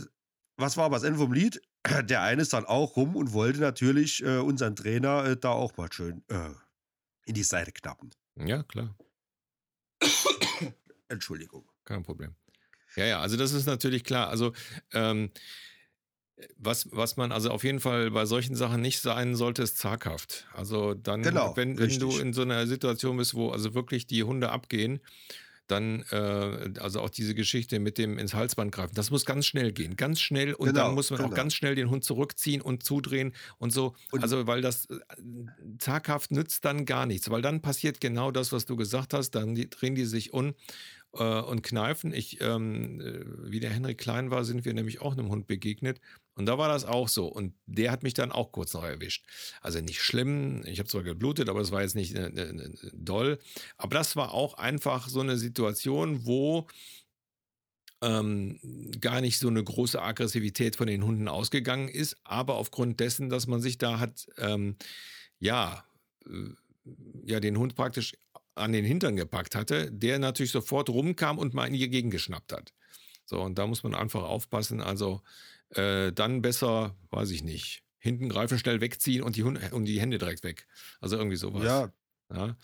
was war aber das Ende vom Lied? [CLEARS THROAT] Der eine ist dann auch rum und wollte natürlich äh, unseren Trainer äh, da auch mal schön äh, in die Seite knappen. ja, klar. [CLEARS THROAT] Entschuldigung. Kein Problem. Ja, ja, also das ist natürlich klar. Also ähm, was, was man also auf jeden Fall bei solchen Sachen nicht sein sollte, ist zaghaft. Also dann, Genau, wenn, wenn du in so einer Situation bist, wo also wirklich die Hunde abgehen, dann, äh, also auch diese Geschichte mit dem ins Halsband greifen, das muss ganz schnell gehen. Ganz schnell und Genau, dann muss man auch genau. ganz schnell den Hund zurückziehen und zudrehen und so. Und- also, weil das äh, zaghaft nützt dann gar nichts, weil dann passiert genau das, was du gesagt hast, dann die, drehen die sich um äh, und kneifen. Ich, ähm, äh, wie der Henrik klein war, sind wir nämlich auch einem Hund begegnet. Und da war das auch so. Und der hat mich dann auch kurz noch erwischt. Also nicht schlimm. Ich habe zwar geblutet, aber es war jetzt nicht äh, äh, doll. Aber das war auch einfach so eine Situation, wo ähm, gar nicht so eine große Aggressivität von den Hunden ausgegangen ist, aber aufgrund dessen, dass man sich da hat, ähm, ja, äh, ja, den Hund praktisch an den Hintern gepackt hatte, der natürlich sofort rumkam und mal in die Gegend geschnappt hat. So, und da muss man einfach aufpassen. Also äh, dann besser, weiß ich nicht, hinten greifen, schnell wegziehen und die, Hunde, und die Hände direkt weg. Also irgendwie sowas. Ja, ja.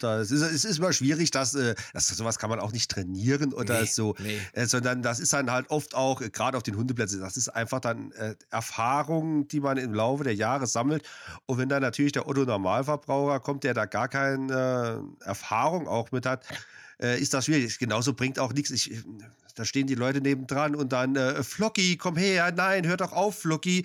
da, es ist, es ist immer schwierig, dass, äh, das, sowas kann man auch nicht trainieren oder Nee, so. nee. Äh, sondern das ist dann halt oft auch, äh, gerade auf den Hundeplätzen, das ist einfach dann äh, Erfahrung, die man im Laufe der Jahre sammelt. Und wenn dann natürlich der Otto-Normalverbraucher kommt, der da gar keine Erfahrung auch mit hat, äh, ist das schwierig. Genauso bringt auch nichts. Ich, da stehen die Leute nebendran und dann, äh, Flocki, komm her, nein, hör doch auf, Flocki.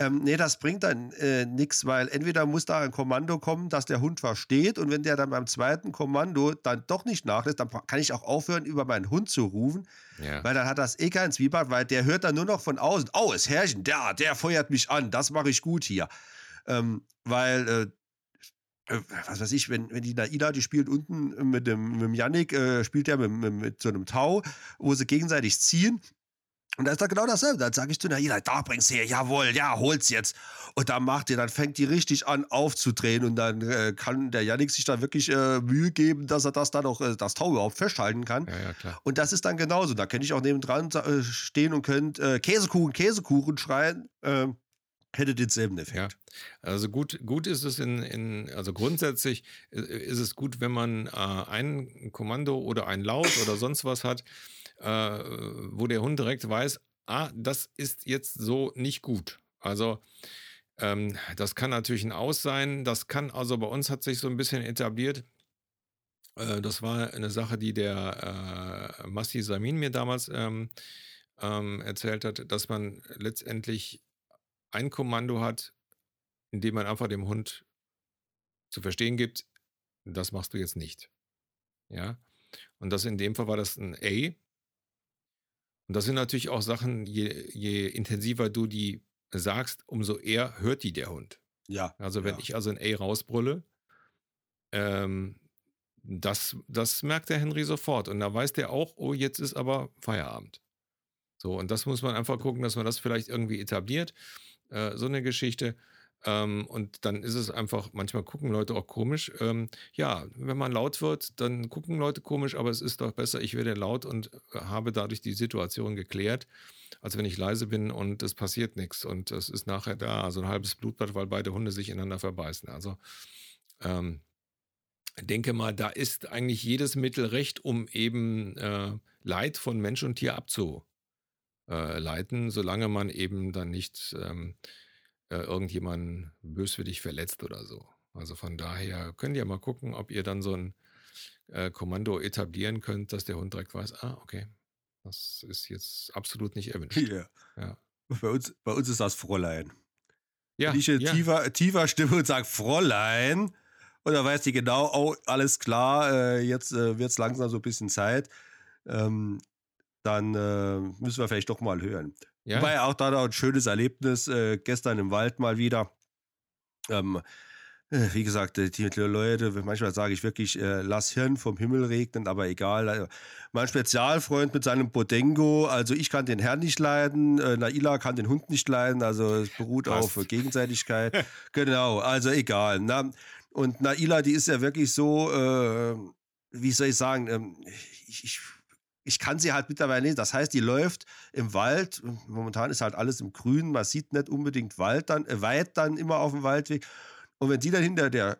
Ähm, nee, das bringt dann äh, nichts, weil entweder muss da ein Kommando kommen, das der Hund versteht und wenn der dann beim zweiten Kommando dann doch nicht nachlässt, dann kann ich auch aufhören, über meinen Hund zu rufen, Ja. weil dann hat das eh keinen Zwiebart, weil der hört dann nur noch von außen, oh, es Herrchen, der, der feuert mich an, das mache ich gut hier. Ähm, weil, äh, äh, was weiß ich, wenn, wenn die Naida, die spielt unten mit dem, mit dem Yannick, äh, spielt der mit, mit, mit so einem Tau, wo sie gegenseitig ziehen. Und da ist doch genau dasselbe. Dann sage ich zu Naida, da bring's her, jawohl, ja, hol's jetzt. Und dann macht die, dann fängt die richtig an aufzudrehen und dann äh, kann der Yannick sich da wirklich äh, Mühe geben, dass er das dann auch, äh, das Tau überhaupt festhalten kann. ja, ja, klar. Und das ist dann genauso. Da könnte ich auch nebendran äh, stehen und könnt äh, Käsekuchen, Käsekuchen schreien. ähm, hätte denselben Effekt. Ja, also gut, gut ist es in, in also grundsätzlich äh, ist es gut, wenn man äh, ein Kommando oder ein Laut oder sonst was hat, äh, wo der Hund direkt weiß, ah, das ist jetzt so nicht gut. Also ähm, das kann natürlich ein Aus sein, das kann, also bei uns hat sich so ein bisschen etabliert. Äh, das war eine Sache, die der äh, Masti Samin mir damals ähm, ähm, erzählt hat, dass man letztendlich ein Kommando hat, in dem man einfach dem Hund zu verstehen gibt, das machst du jetzt nicht. Ja. Und das in dem Fall war das ein A. Und das sind natürlich auch Sachen, je, je intensiver du die sagst, umso eher hört die der Hund. Ja. Also wenn ja. ich also ein A rausbrülle, ähm, das, das merkt der Henry sofort. Und da weiß der auch, oh, jetzt ist aber Feierabend. So, und das muss man einfach gucken, dass man das vielleicht irgendwie etabliert. Äh, so eine Geschichte. Ähm, und dann ist es einfach, manchmal gucken Leute auch komisch. Ähm, ja, wenn man laut wird, dann gucken Leute komisch, aber es ist doch besser, ich werde laut und habe dadurch die Situation geklärt, als wenn ich leise bin und es passiert nichts und es ist nachher da, also ein halbes Blutbad, weil beide Hunde sich ineinander verbeißen. Also ähm, denke mal, da ist eigentlich jedes Mittel recht, um eben äh, Leid von Mensch und Tier abzuleiten, solange man eben dann nicht ähm, äh, irgendjemanden böswillig verletzt oder so. Also von daher könnt ihr mal gucken, ob ihr dann so ein äh, Kommando etablieren könnt, dass der Hund direkt weiß, ah, okay, das ist jetzt absolut nicht [LAUGHS] erwünscht. Ja. Ja. Bei, uns, bei uns ist das Fräulein. Ja, Wenn ich in ja. tiefer, tiefer Stimme und sage Fräulein, und dann weiß die genau, oh, alles klar, äh, jetzt äh, wird es langsam so ein bisschen Zeit. Ähm, dann äh, müssen wir vielleicht doch mal hören. Ja. Wobei auch da noch ein schönes Erlebnis äh, gestern im Wald mal wieder. Ähm, äh, wie gesagt, äh, die Leute, manchmal sage ich wirklich, äh, lass Hirn vom Himmel regnen, aber egal. Äh, Mein Spezialfreund mit seinem Bodengo, also ich kann den Herrn nicht leiden, äh, Naila kann den Hund nicht leiden, also es beruht Passt. auf [LAUGHS] Gegenseitigkeit. genau, also egal. Na, und Naila, die ist ja wirklich so, äh, wie soll ich sagen, ähm, ich, ich, ich kann sie halt mittlerweile nicht. Das heißt, die läuft im Wald. Momentan ist halt alles im Grün. Man sieht nicht unbedingt Wald dann, äh, weit dann immer auf dem Waldweg. Und wenn die dann hinter der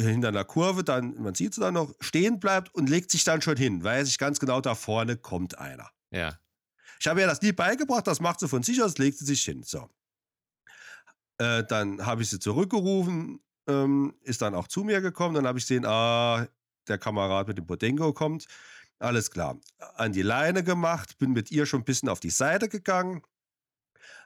hinter einer Kurve dann, man sieht sie dann noch, stehen bleibt und legt sich dann schon hin, weiß ich ganz genau, da vorne kommt einer. ja. Ich habe ihr das nie beigebracht, das macht sie von sich aus, legt sie sich hin. So. Äh, dann habe ich sie zurückgerufen, ähm, ist dann auch zu mir gekommen. Dann habe ich gesehen, ah, der Kamerad mit dem Bodengo kommt. Alles klar. An die Leine gemacht, bin mit ihr schon ein bisschen auf die Seite gegangen,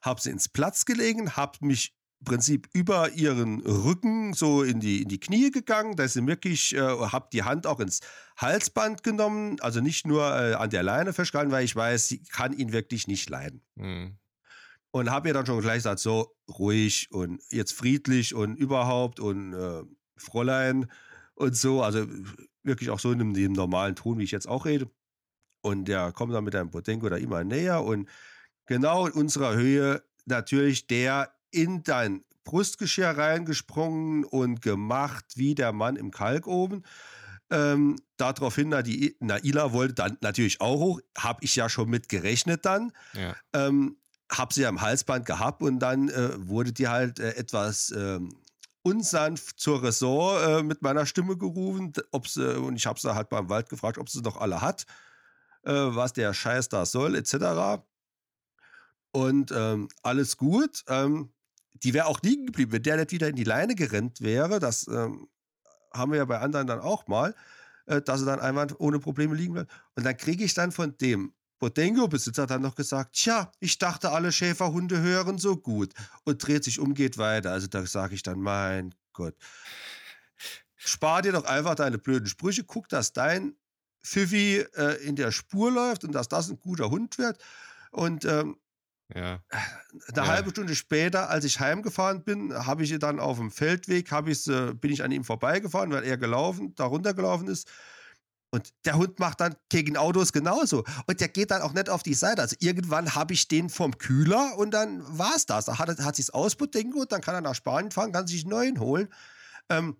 habe sie ins Platz gelegen, habe mich im Prinzip über ihren Rücken so in die, in die Knie gegangen, dass sie wirklich, äh, habe die Hand auch ins Halsband genommen, also nicht nur äh, an der Leine festgehalten, weil ich weiß, sie kann ihn wirklich nicht leiden. Hm. Und habe ihr dann schon gleich gesagt, so ruhig und jetzt friedlich und überhaupt und äh, Fräulein und so, also wirklich auch so in dem, normalen Ton, wie ich jetzt auch rede. Und der kommt dann mit einem Potenko da immer näher und genau in unserer Höhe natürlich der in dein Brustgeschirr reingesprungen und gemacht wie der Mann im Kalkofen. Ähm, daraufhin, na, die Naila wollte dann natürlich auch hoch, habe ich ja schon mit gerechnet dann. Ja. Ähm, hab sie am Halsband gehabt und dann äh, wurde die halt äh, etwas ähm, unsanft zur Ressort äh, mit meiner Stimme gerufen. Ob sie, und ich habe sie halt beim Wald gefragt, ob sie noch alle hat, äh, was der Scheiß da soll, etc. Und ähm, alles gut. Ähm, die wäre auch liegen geblieben, wenn der nicht wieder in die Leine gerannt wäre. Das ähm, haben wir ja bei anderen dann auch mal, äh, dass sie dann einfach ohne Probleme liegen bleibt. Und dann kriege ich dann von dem Bodengo-Besitzer dann noch gesagt, tja, ich dachte, alle Schäferhunde hören so gut und dreht sich um, geht weiter. Also da sage ich dann, mein Gott, spar dir doch einfach deine blöden Sprüche, guck, dass dein Pfiffi äh, in der Spur läuft und dass das ein guter Hund wird. Und ähm, Ja. eine Ja. halbe Stunde später, als ich heimgefahren bin, habe ich dann auf dem Feldweg, äh, bin ich an ihm vorbeigefahren, weil er gelaufen, da runtergelaufen ist. Und der Hund macht dann gegen Autos genauso. Und der geht dann auch nicht auf die Seite. Also irgendwann habe ich den vom Kühler und dann war es das. Da hat, hat sich ausbedenken und dann kann er nach Spanien fahren, kann sich einen neuen holen. Ähm,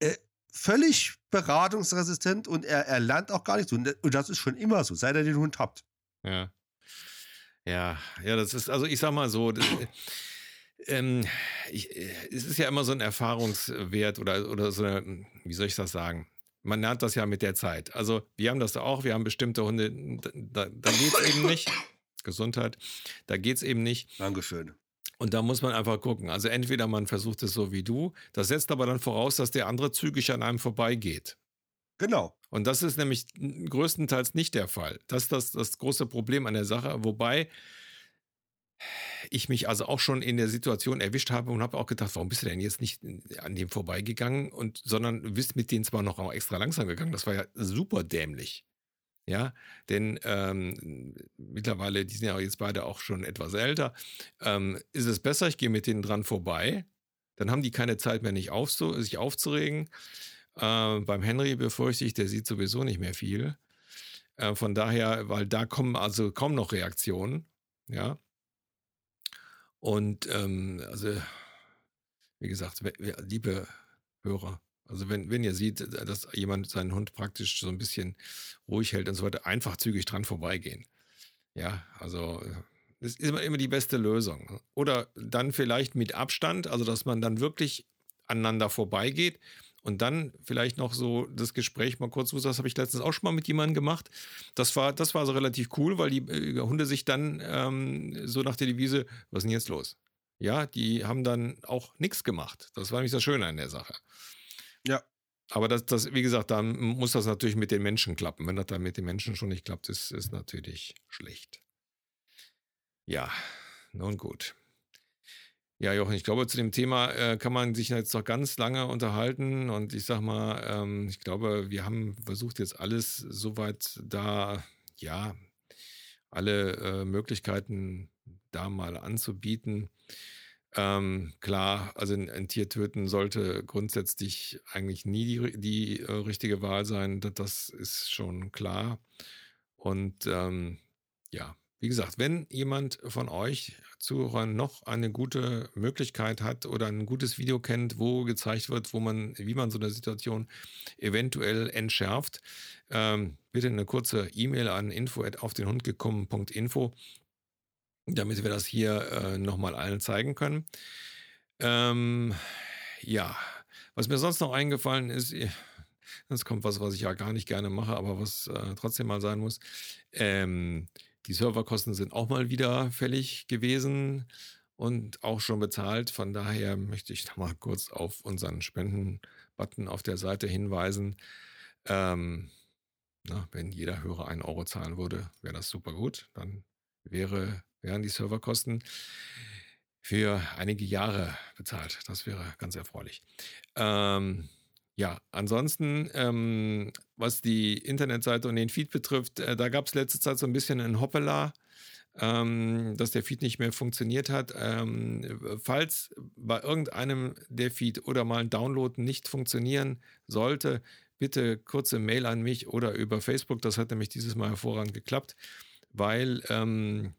äh, völlig beratungsresistent und er, er lernt auch gar nichts. Und das ist schon immer so, seit er den Hund habt. Ja. Ja, ja, das ist, also ich sag mal so, das, ähm, ich, äh, es ist ja immer so ein Erfahrungswert oder, oder so eine, wie soll ich das sagen? Man lernt das ja mit der Zeit. Also wir haben das auch, wir haben bestimmte Hunde, da, da geht es eben nicht. Gesundheit, da geht es eben nicht. Dankeschön. Und da muss man einfach gucken. Also entweder man versucht es so wie du, das setzt aber dann voraus, dass der andere zügig an einem vorbeigeht. Genau. Und das ist nämlich größtenteils nicht der Fall. Das ist das, das große Problem an der Sache. Wobei ich mich also auch schon in der Situation erwischt habe und habe auch gedacht, warum bist du denn jetzt nicht an dem vorbeigegangen und sondern bist mit denen zwar noch extra langsam gegangen. Das war ja super dämlich. Ja, denn ähm, mittlerweile, die sind ja jetzt beide auch schon etwas älter, ähm, ist es besser, ich gehe mit denen dran vorbei. Dann haben die keine Zeit mehr, nicht aufzu sich aufzuregen. Äh, beim Henry befürchte ich, der sieht sowieso nicht mehr viel. Äh, von daher, weil da kommen also kaum noch Reaktionen. Ja. Und ähm, also, wie gesagt, liebe Hörer, also wenn, wenn ihr seht, dass jemand seinen Hund praktisch so ein bisschen ruhig hält und so weiter, einfach zügig dran vorbeigehen. Ja, also das ist immer, immer die beste Lösung. Oder dann vielleicht mit Abstand, also dass man dann wirklich aneinander vorbeigeht und dann vielleicht noch so das Gespräch mal kurz, das habe ich letztens auch schon mal mit jemandem gemacht. Das war, das war so relativ cool, weil die äh, Hunde sich dann ähm, so nach der Devise, was ist denn jetzt los? Ja, die haben dann auch nichts gemacht. Das war nämlich das Schöne an der Sache. Ja. Aber das, das, wie gesagt, dann muss das natürlich mit den Menschen klappen. Wenn das dann mit den Menschen schon nicht klappt, ist, ist natürlich schlecht. Ja, nun gut. Ja, Jochen, ich glaube, zu dem Thema äh, kann man sich jetzt noch ganz lange unterhalten. Und ich sag mal, ähm, ich glaube, wir haben versucht, jetzt alles soweit da, ja, alle äh, Möglichkeiten da mal anzubieten. Ähm, klar, also ein, ein, Tier töten sollte grundsätzlich eigentlich nie die, die äh, richtige Wahl sein. Das, das, ist schon klar. Und ähm, ja, wie gesagt, wenn jemand von euch Zuhörern noch eine gute Möglichkeit hat oder ein gutes Video kennt, wo gezeigt wird, wo man, wie man so eine Situation eventuell entschärft, ähm, bitte eine kurze E-Mail an info auf den Hund gekommen.info, damit wir das hier äh, nochmal allen zeigen können. Ähm, ja, was mir sonst noch eingefallen ist, das kommt was, was ich ja gar nicht gerne mache, aber was äh, trotzdem mal sein muss. Ähm, die Serverkosten sind auch mal wieder fällig gewesen und auch schon bezahlt. Von daher möchte ich noch mal kurz auf unseren Spenden-Button auf der Seite hinweisen. Ähm, na, wenn jeder Hörer einen Euro zahlen würde, wäre das super gut. Dann wäre, wären die Serverkosten für einige Jahre bezahlt. Das wäre ganz erfreulich. Ähm, ja, ansonsten, ähm, was die Internetseite und den Feed betrifft, äh, da gab es letzte Zeit so ein bisschen ein Hoppala, ähm, dass der Feed nicht mehr funktioniert hat. Ähm, falls bei irgendeinem der Feed oder mal ein Download nicht funktionieren sollte, bitte kurze Mail an mich oder über Facebook. Das hat nämlich dieses Mal hervorragend geklappt, weil ähm,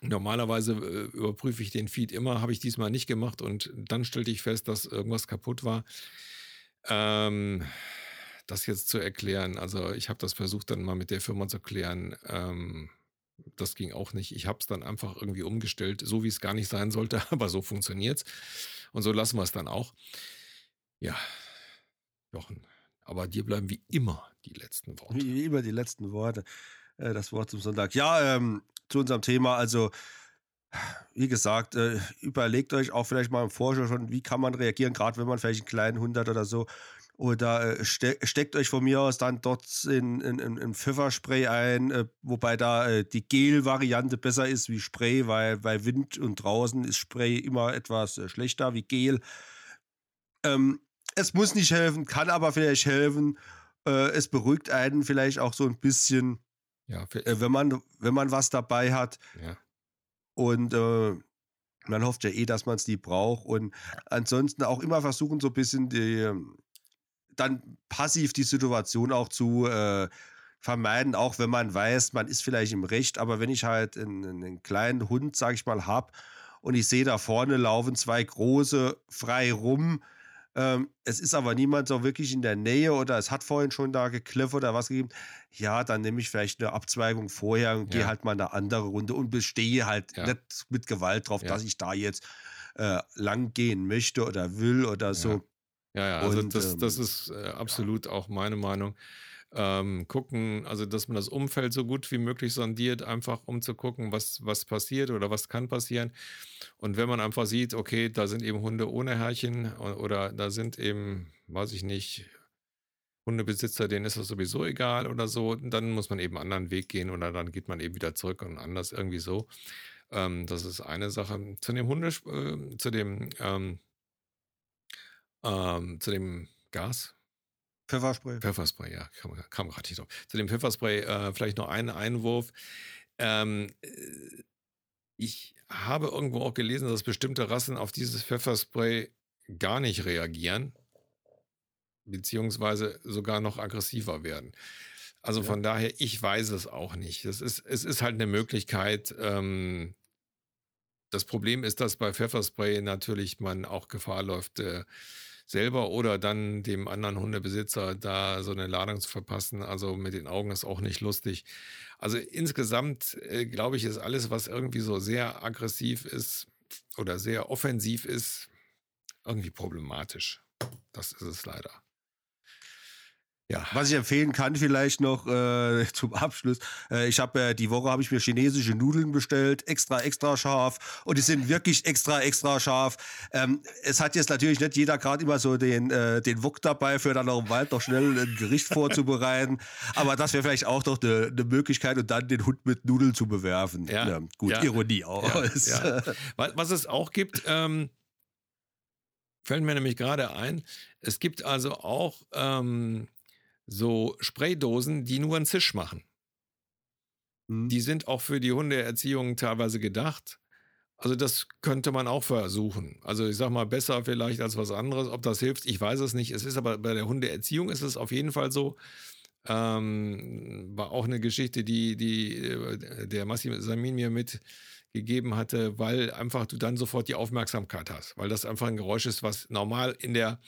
Normalerweise äh, überprüfe ich den Feed immer, habe ich diesmal nicht gemacht und dann stellte ich fest, dass irgendwas kaputt war. Ähm, das jetzt zu erklären, also ich habe das versucht dann mal mit der Firma zu klären. Ähm, das ging auch nicht. Ich habe es dann einfach irgendwie umgestellt, so wie es gar nicht sein sollte, [LAUGHS] aber so funktioniert es. Und so lassen wir es dann auch. Ja, Jochen, aber dir bleiben wie immer die letzten Worte. Wie immer die letzten Worte. Äh, das Wort zum Sonntag. Ja, ähm, zu unserem Thema, also wie gesagt, äh, überlegt euch auch vielleicht mal im Vorschau schon, wie kann man reagieren, gerade wenn man vielleicht einen kleinen Hund hat oder so. Oder äh, ste steckt euch von mir aus dann dort in, in, in, Pfefferspray ein, äh, wobei da die Gel-Variante besser ist wie Spray, weil bei Wind und draußen ist Spray immer etwas schlechter wie Gel. Ähm, es muss nicht helfen, kann aber vielleicht helfen. Äh, es beruhigt einen vielleicht auch so ein bisschen, ja, wenn, man, wenn man was dabei hat. Ja. Und äh, man hofft ja eh, dass man es nie braucht. Und ansonsten auch immer versuchen, so ein bisschen die, dann passiv die Situation auch zu äh, vermeiden, auch wenn man weiß, man ist vielleicht im Recht. Aber wenn ich halt einen, einen kleinen Hund, sag ich mal, habe und ich sehe da vorne laufen zwei große frei rum, ähm, es ist aber niemand so wirklich in der Nähe oder es hat vorhin schon da gekliff oder was gegeben. Ja, dann nehme ich vielleicht eine Abzweigung vorher und ja. gehe halt mal eine andere Runde und bestehe halt ja. nicht mit Gewalt drauf, ja. dass ich da jetzt äh, lang gehen möchte oder will oder so. Ja, ja, also und, das, das ähm, ist äh, absolut auch meine Meinung ähm, gucken, also dass man das Umfeld so gut wie möglich sondiert, einfach um zu gucken, was, was passiert oder was kann passieren. Und wenn man einfach sieht, okay, da sind eben Hunde ohne Herrchen oder da sind eben, weiß ich nicht, Hundebesitzer, denen ist das sowieso egal oder so, dann muss man eben einen anderen Weg gehen oder dann geht man eben wieder zurück und anders irgendwie so. Ähm, das ist eine Sache. Zu dem Hunde, äh, zu dem, ähm, ähm, zu dem Gas. Pfefferspray. Pfefferspray, ja, kam, kam gerade nicht drauf. Zu dem Pfefferspray äh, vielleicht noch einen Einwurf. Ähm, äh, ich habe irgendwo auch gelesen, dass bestimmte Rassen auf dieses Pfefferspray gar nicht reagieren, beziehungsweise sogar noch aggressiver werden. Also ja. von daher, ich weiß es auch nicht. Es ist, es ist halt eine Möglichkeit. Ähm, das Problem ist, dass bei Pfefferspray natürlich man auch Gefahr läuft, äh, selber oder dann dem anderen Hundebesitzer da so eine Ladung zu verpassen. Also mit den Augen ist auch nicht lustig. Also insgesamt äh, glaube ich, ist alles, was irgendwie so sehr aggressiv ist oder sehr offensiv ist, irgendwie problematisch. Das ist es leider. Ja. Was ich empfehlen kann, vielleicht noch äh, [LAUGHS] zum Abschluss. Äh, ich habe äh, die Woche habe ich mir chinesische Nudeln bestellt, extra, extra scharf. Und die sind wirklich extra, extra scharf. Ähm, es hat jetzt natürlich nicht jeder gerade immer so den, äh, den Wok dabei, für dann auch im Wald noch schnell ein Gericht vorzubereiten. [LAUGHS] Aber das wäre vielleicht auch noch eine, eine Möglichkeit, und dann den Hund mit Nudeln zu bewerfen. Ja. ja gut, ja. Ironie auch. Ja. [LAUGHS] Was es auch gibt, ähm, fällt mir nämlich gerade ein, es gibt also auch ähm, so Spraydosen, die nur einen Zisch machen. Mhm. Die sind auch für die Hundeerziehung teilweise gedacht. Also das könnte man auch versuchen. Also ich sag mal, besser vielleicht als was anderes. Ob das hilft, ich weiß es nicht. Es ist aber bei der Hundeerziehung ist es auf jeden Fall so. Ähm, war auch eine Geschichte, die, die äh, der Massim Samin mir mitgegeben hatte, weil einfach du dann sofort die Aufmerksamkeit hast, weil das einfach ein Geräusch ist, was normal in der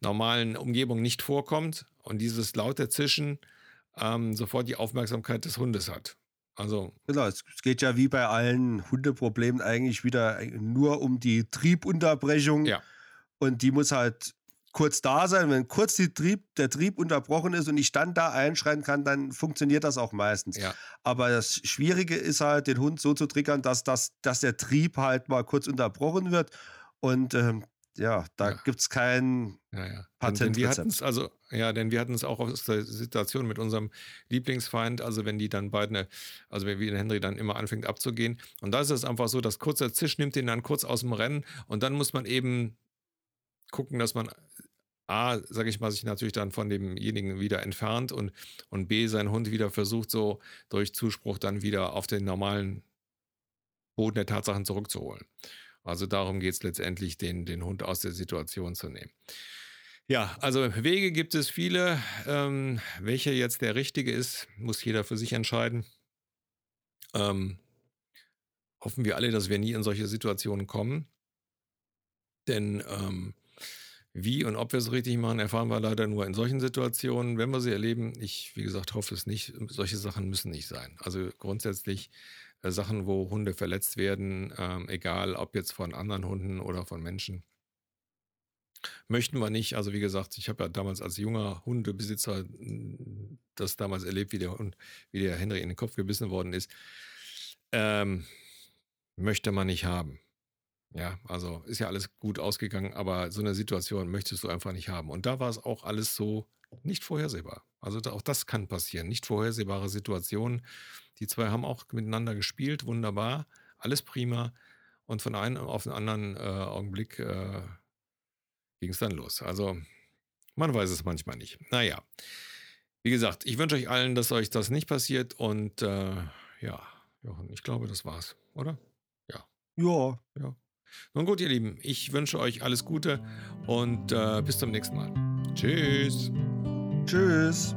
normalen Umgebung nicht vorkommt und dieses laute Zischen ähm, sofort die Aufmerksamkeit des Hundes hat. Also. Genau, es geht ja wie bei allen Hundeproblemen eigentlich wieder nur um die Triebunterbrechung. Ja. Und die muss halt kurz da sein. Wenn kurz Trieb, der Trieb unterbrochen ist und ich dann da einschreien kann, dann funktioniert das auch meistens. Ja. Aber das Schwierige ist halt, den Hund so zu triggern, dass, das, dass der Trieb halt mal kurz unterbrochen wird. Und ähm, ja, da ja. gibt es kein ja, ja. Patent. wir hatten es also, ja, denn wir hatten es auch aus der Situation mit unserem Lieblingsfeind, also wenn die dann beide, also wenn Henry dann immer anfängt abzugehen. Und da ist es einfach so, dass kurzer Zisch nimmt ihn dann kurz aus dem Rennen und dann muss man eben gucken, dass man A, sage ich mal, sich natürlich dann von demjenigen wieder entfernt und, und B, seinen Hund wieder versucht, so durch Zuspruch dann wieder auf den normalen Boden der Tatsachen zurückzuholen. Also darum geht es letztendlich, den, den Hund aus der Situation zu nehmen. Ja, also Wege gibt es viele. Ähm, welcher jetzt der richtige ist, muss jeder für sich entscheiden. Ähm, hoffen wir alle, dass wir nie in solche Situationen kommen. Denn ähm, wie und ob wir es richtig machen, erfahren wir leider nur in solchen Situationen. Wenn wir sie erleben, ich, wie gesagt, hoffe es nicht. Solche Sachen müssen nicht sein. Also grundsätzlich äh, Sachen, wo Hunde verletzt werden, ähm, egal ob jetzt von anderen Hunden oder von Menschen. Möchten wir nicht. Also wie gesagt, ich habe ja damals als junger Hundebesitzer hm, das damals erlebt, wie der Hund, wie der Henry in den Kopf gebissen worden ist. Ähm, möchte man nicht haben. Ja, also ist ja alles gut ausgegangen, aber so eine Situation möchtest du einfach nicht haben. Und da war es auch alles so nicht vorhersehbar. Also auch das kann passieren. Nicht vorhersehbare Situationen. Die zwei haben auch miteinander gespielt, wunderbar, alles prima. Und von einem auf den anderen äh, Augenblick äh, ging es dann los. Also man weiß es manchmal nicht. Naja, wie gesagt, ich wünsche euch allen, dass euch das nicht passiert. Und äh, ja, Jochen, ich glaube, das war's, oder? Ja. Ja. Ja. Nun gut, ihr Lieben, ich wünsche euch alles Gute und äh, bis zum nächsten Mal. Tschüss. Tschüss.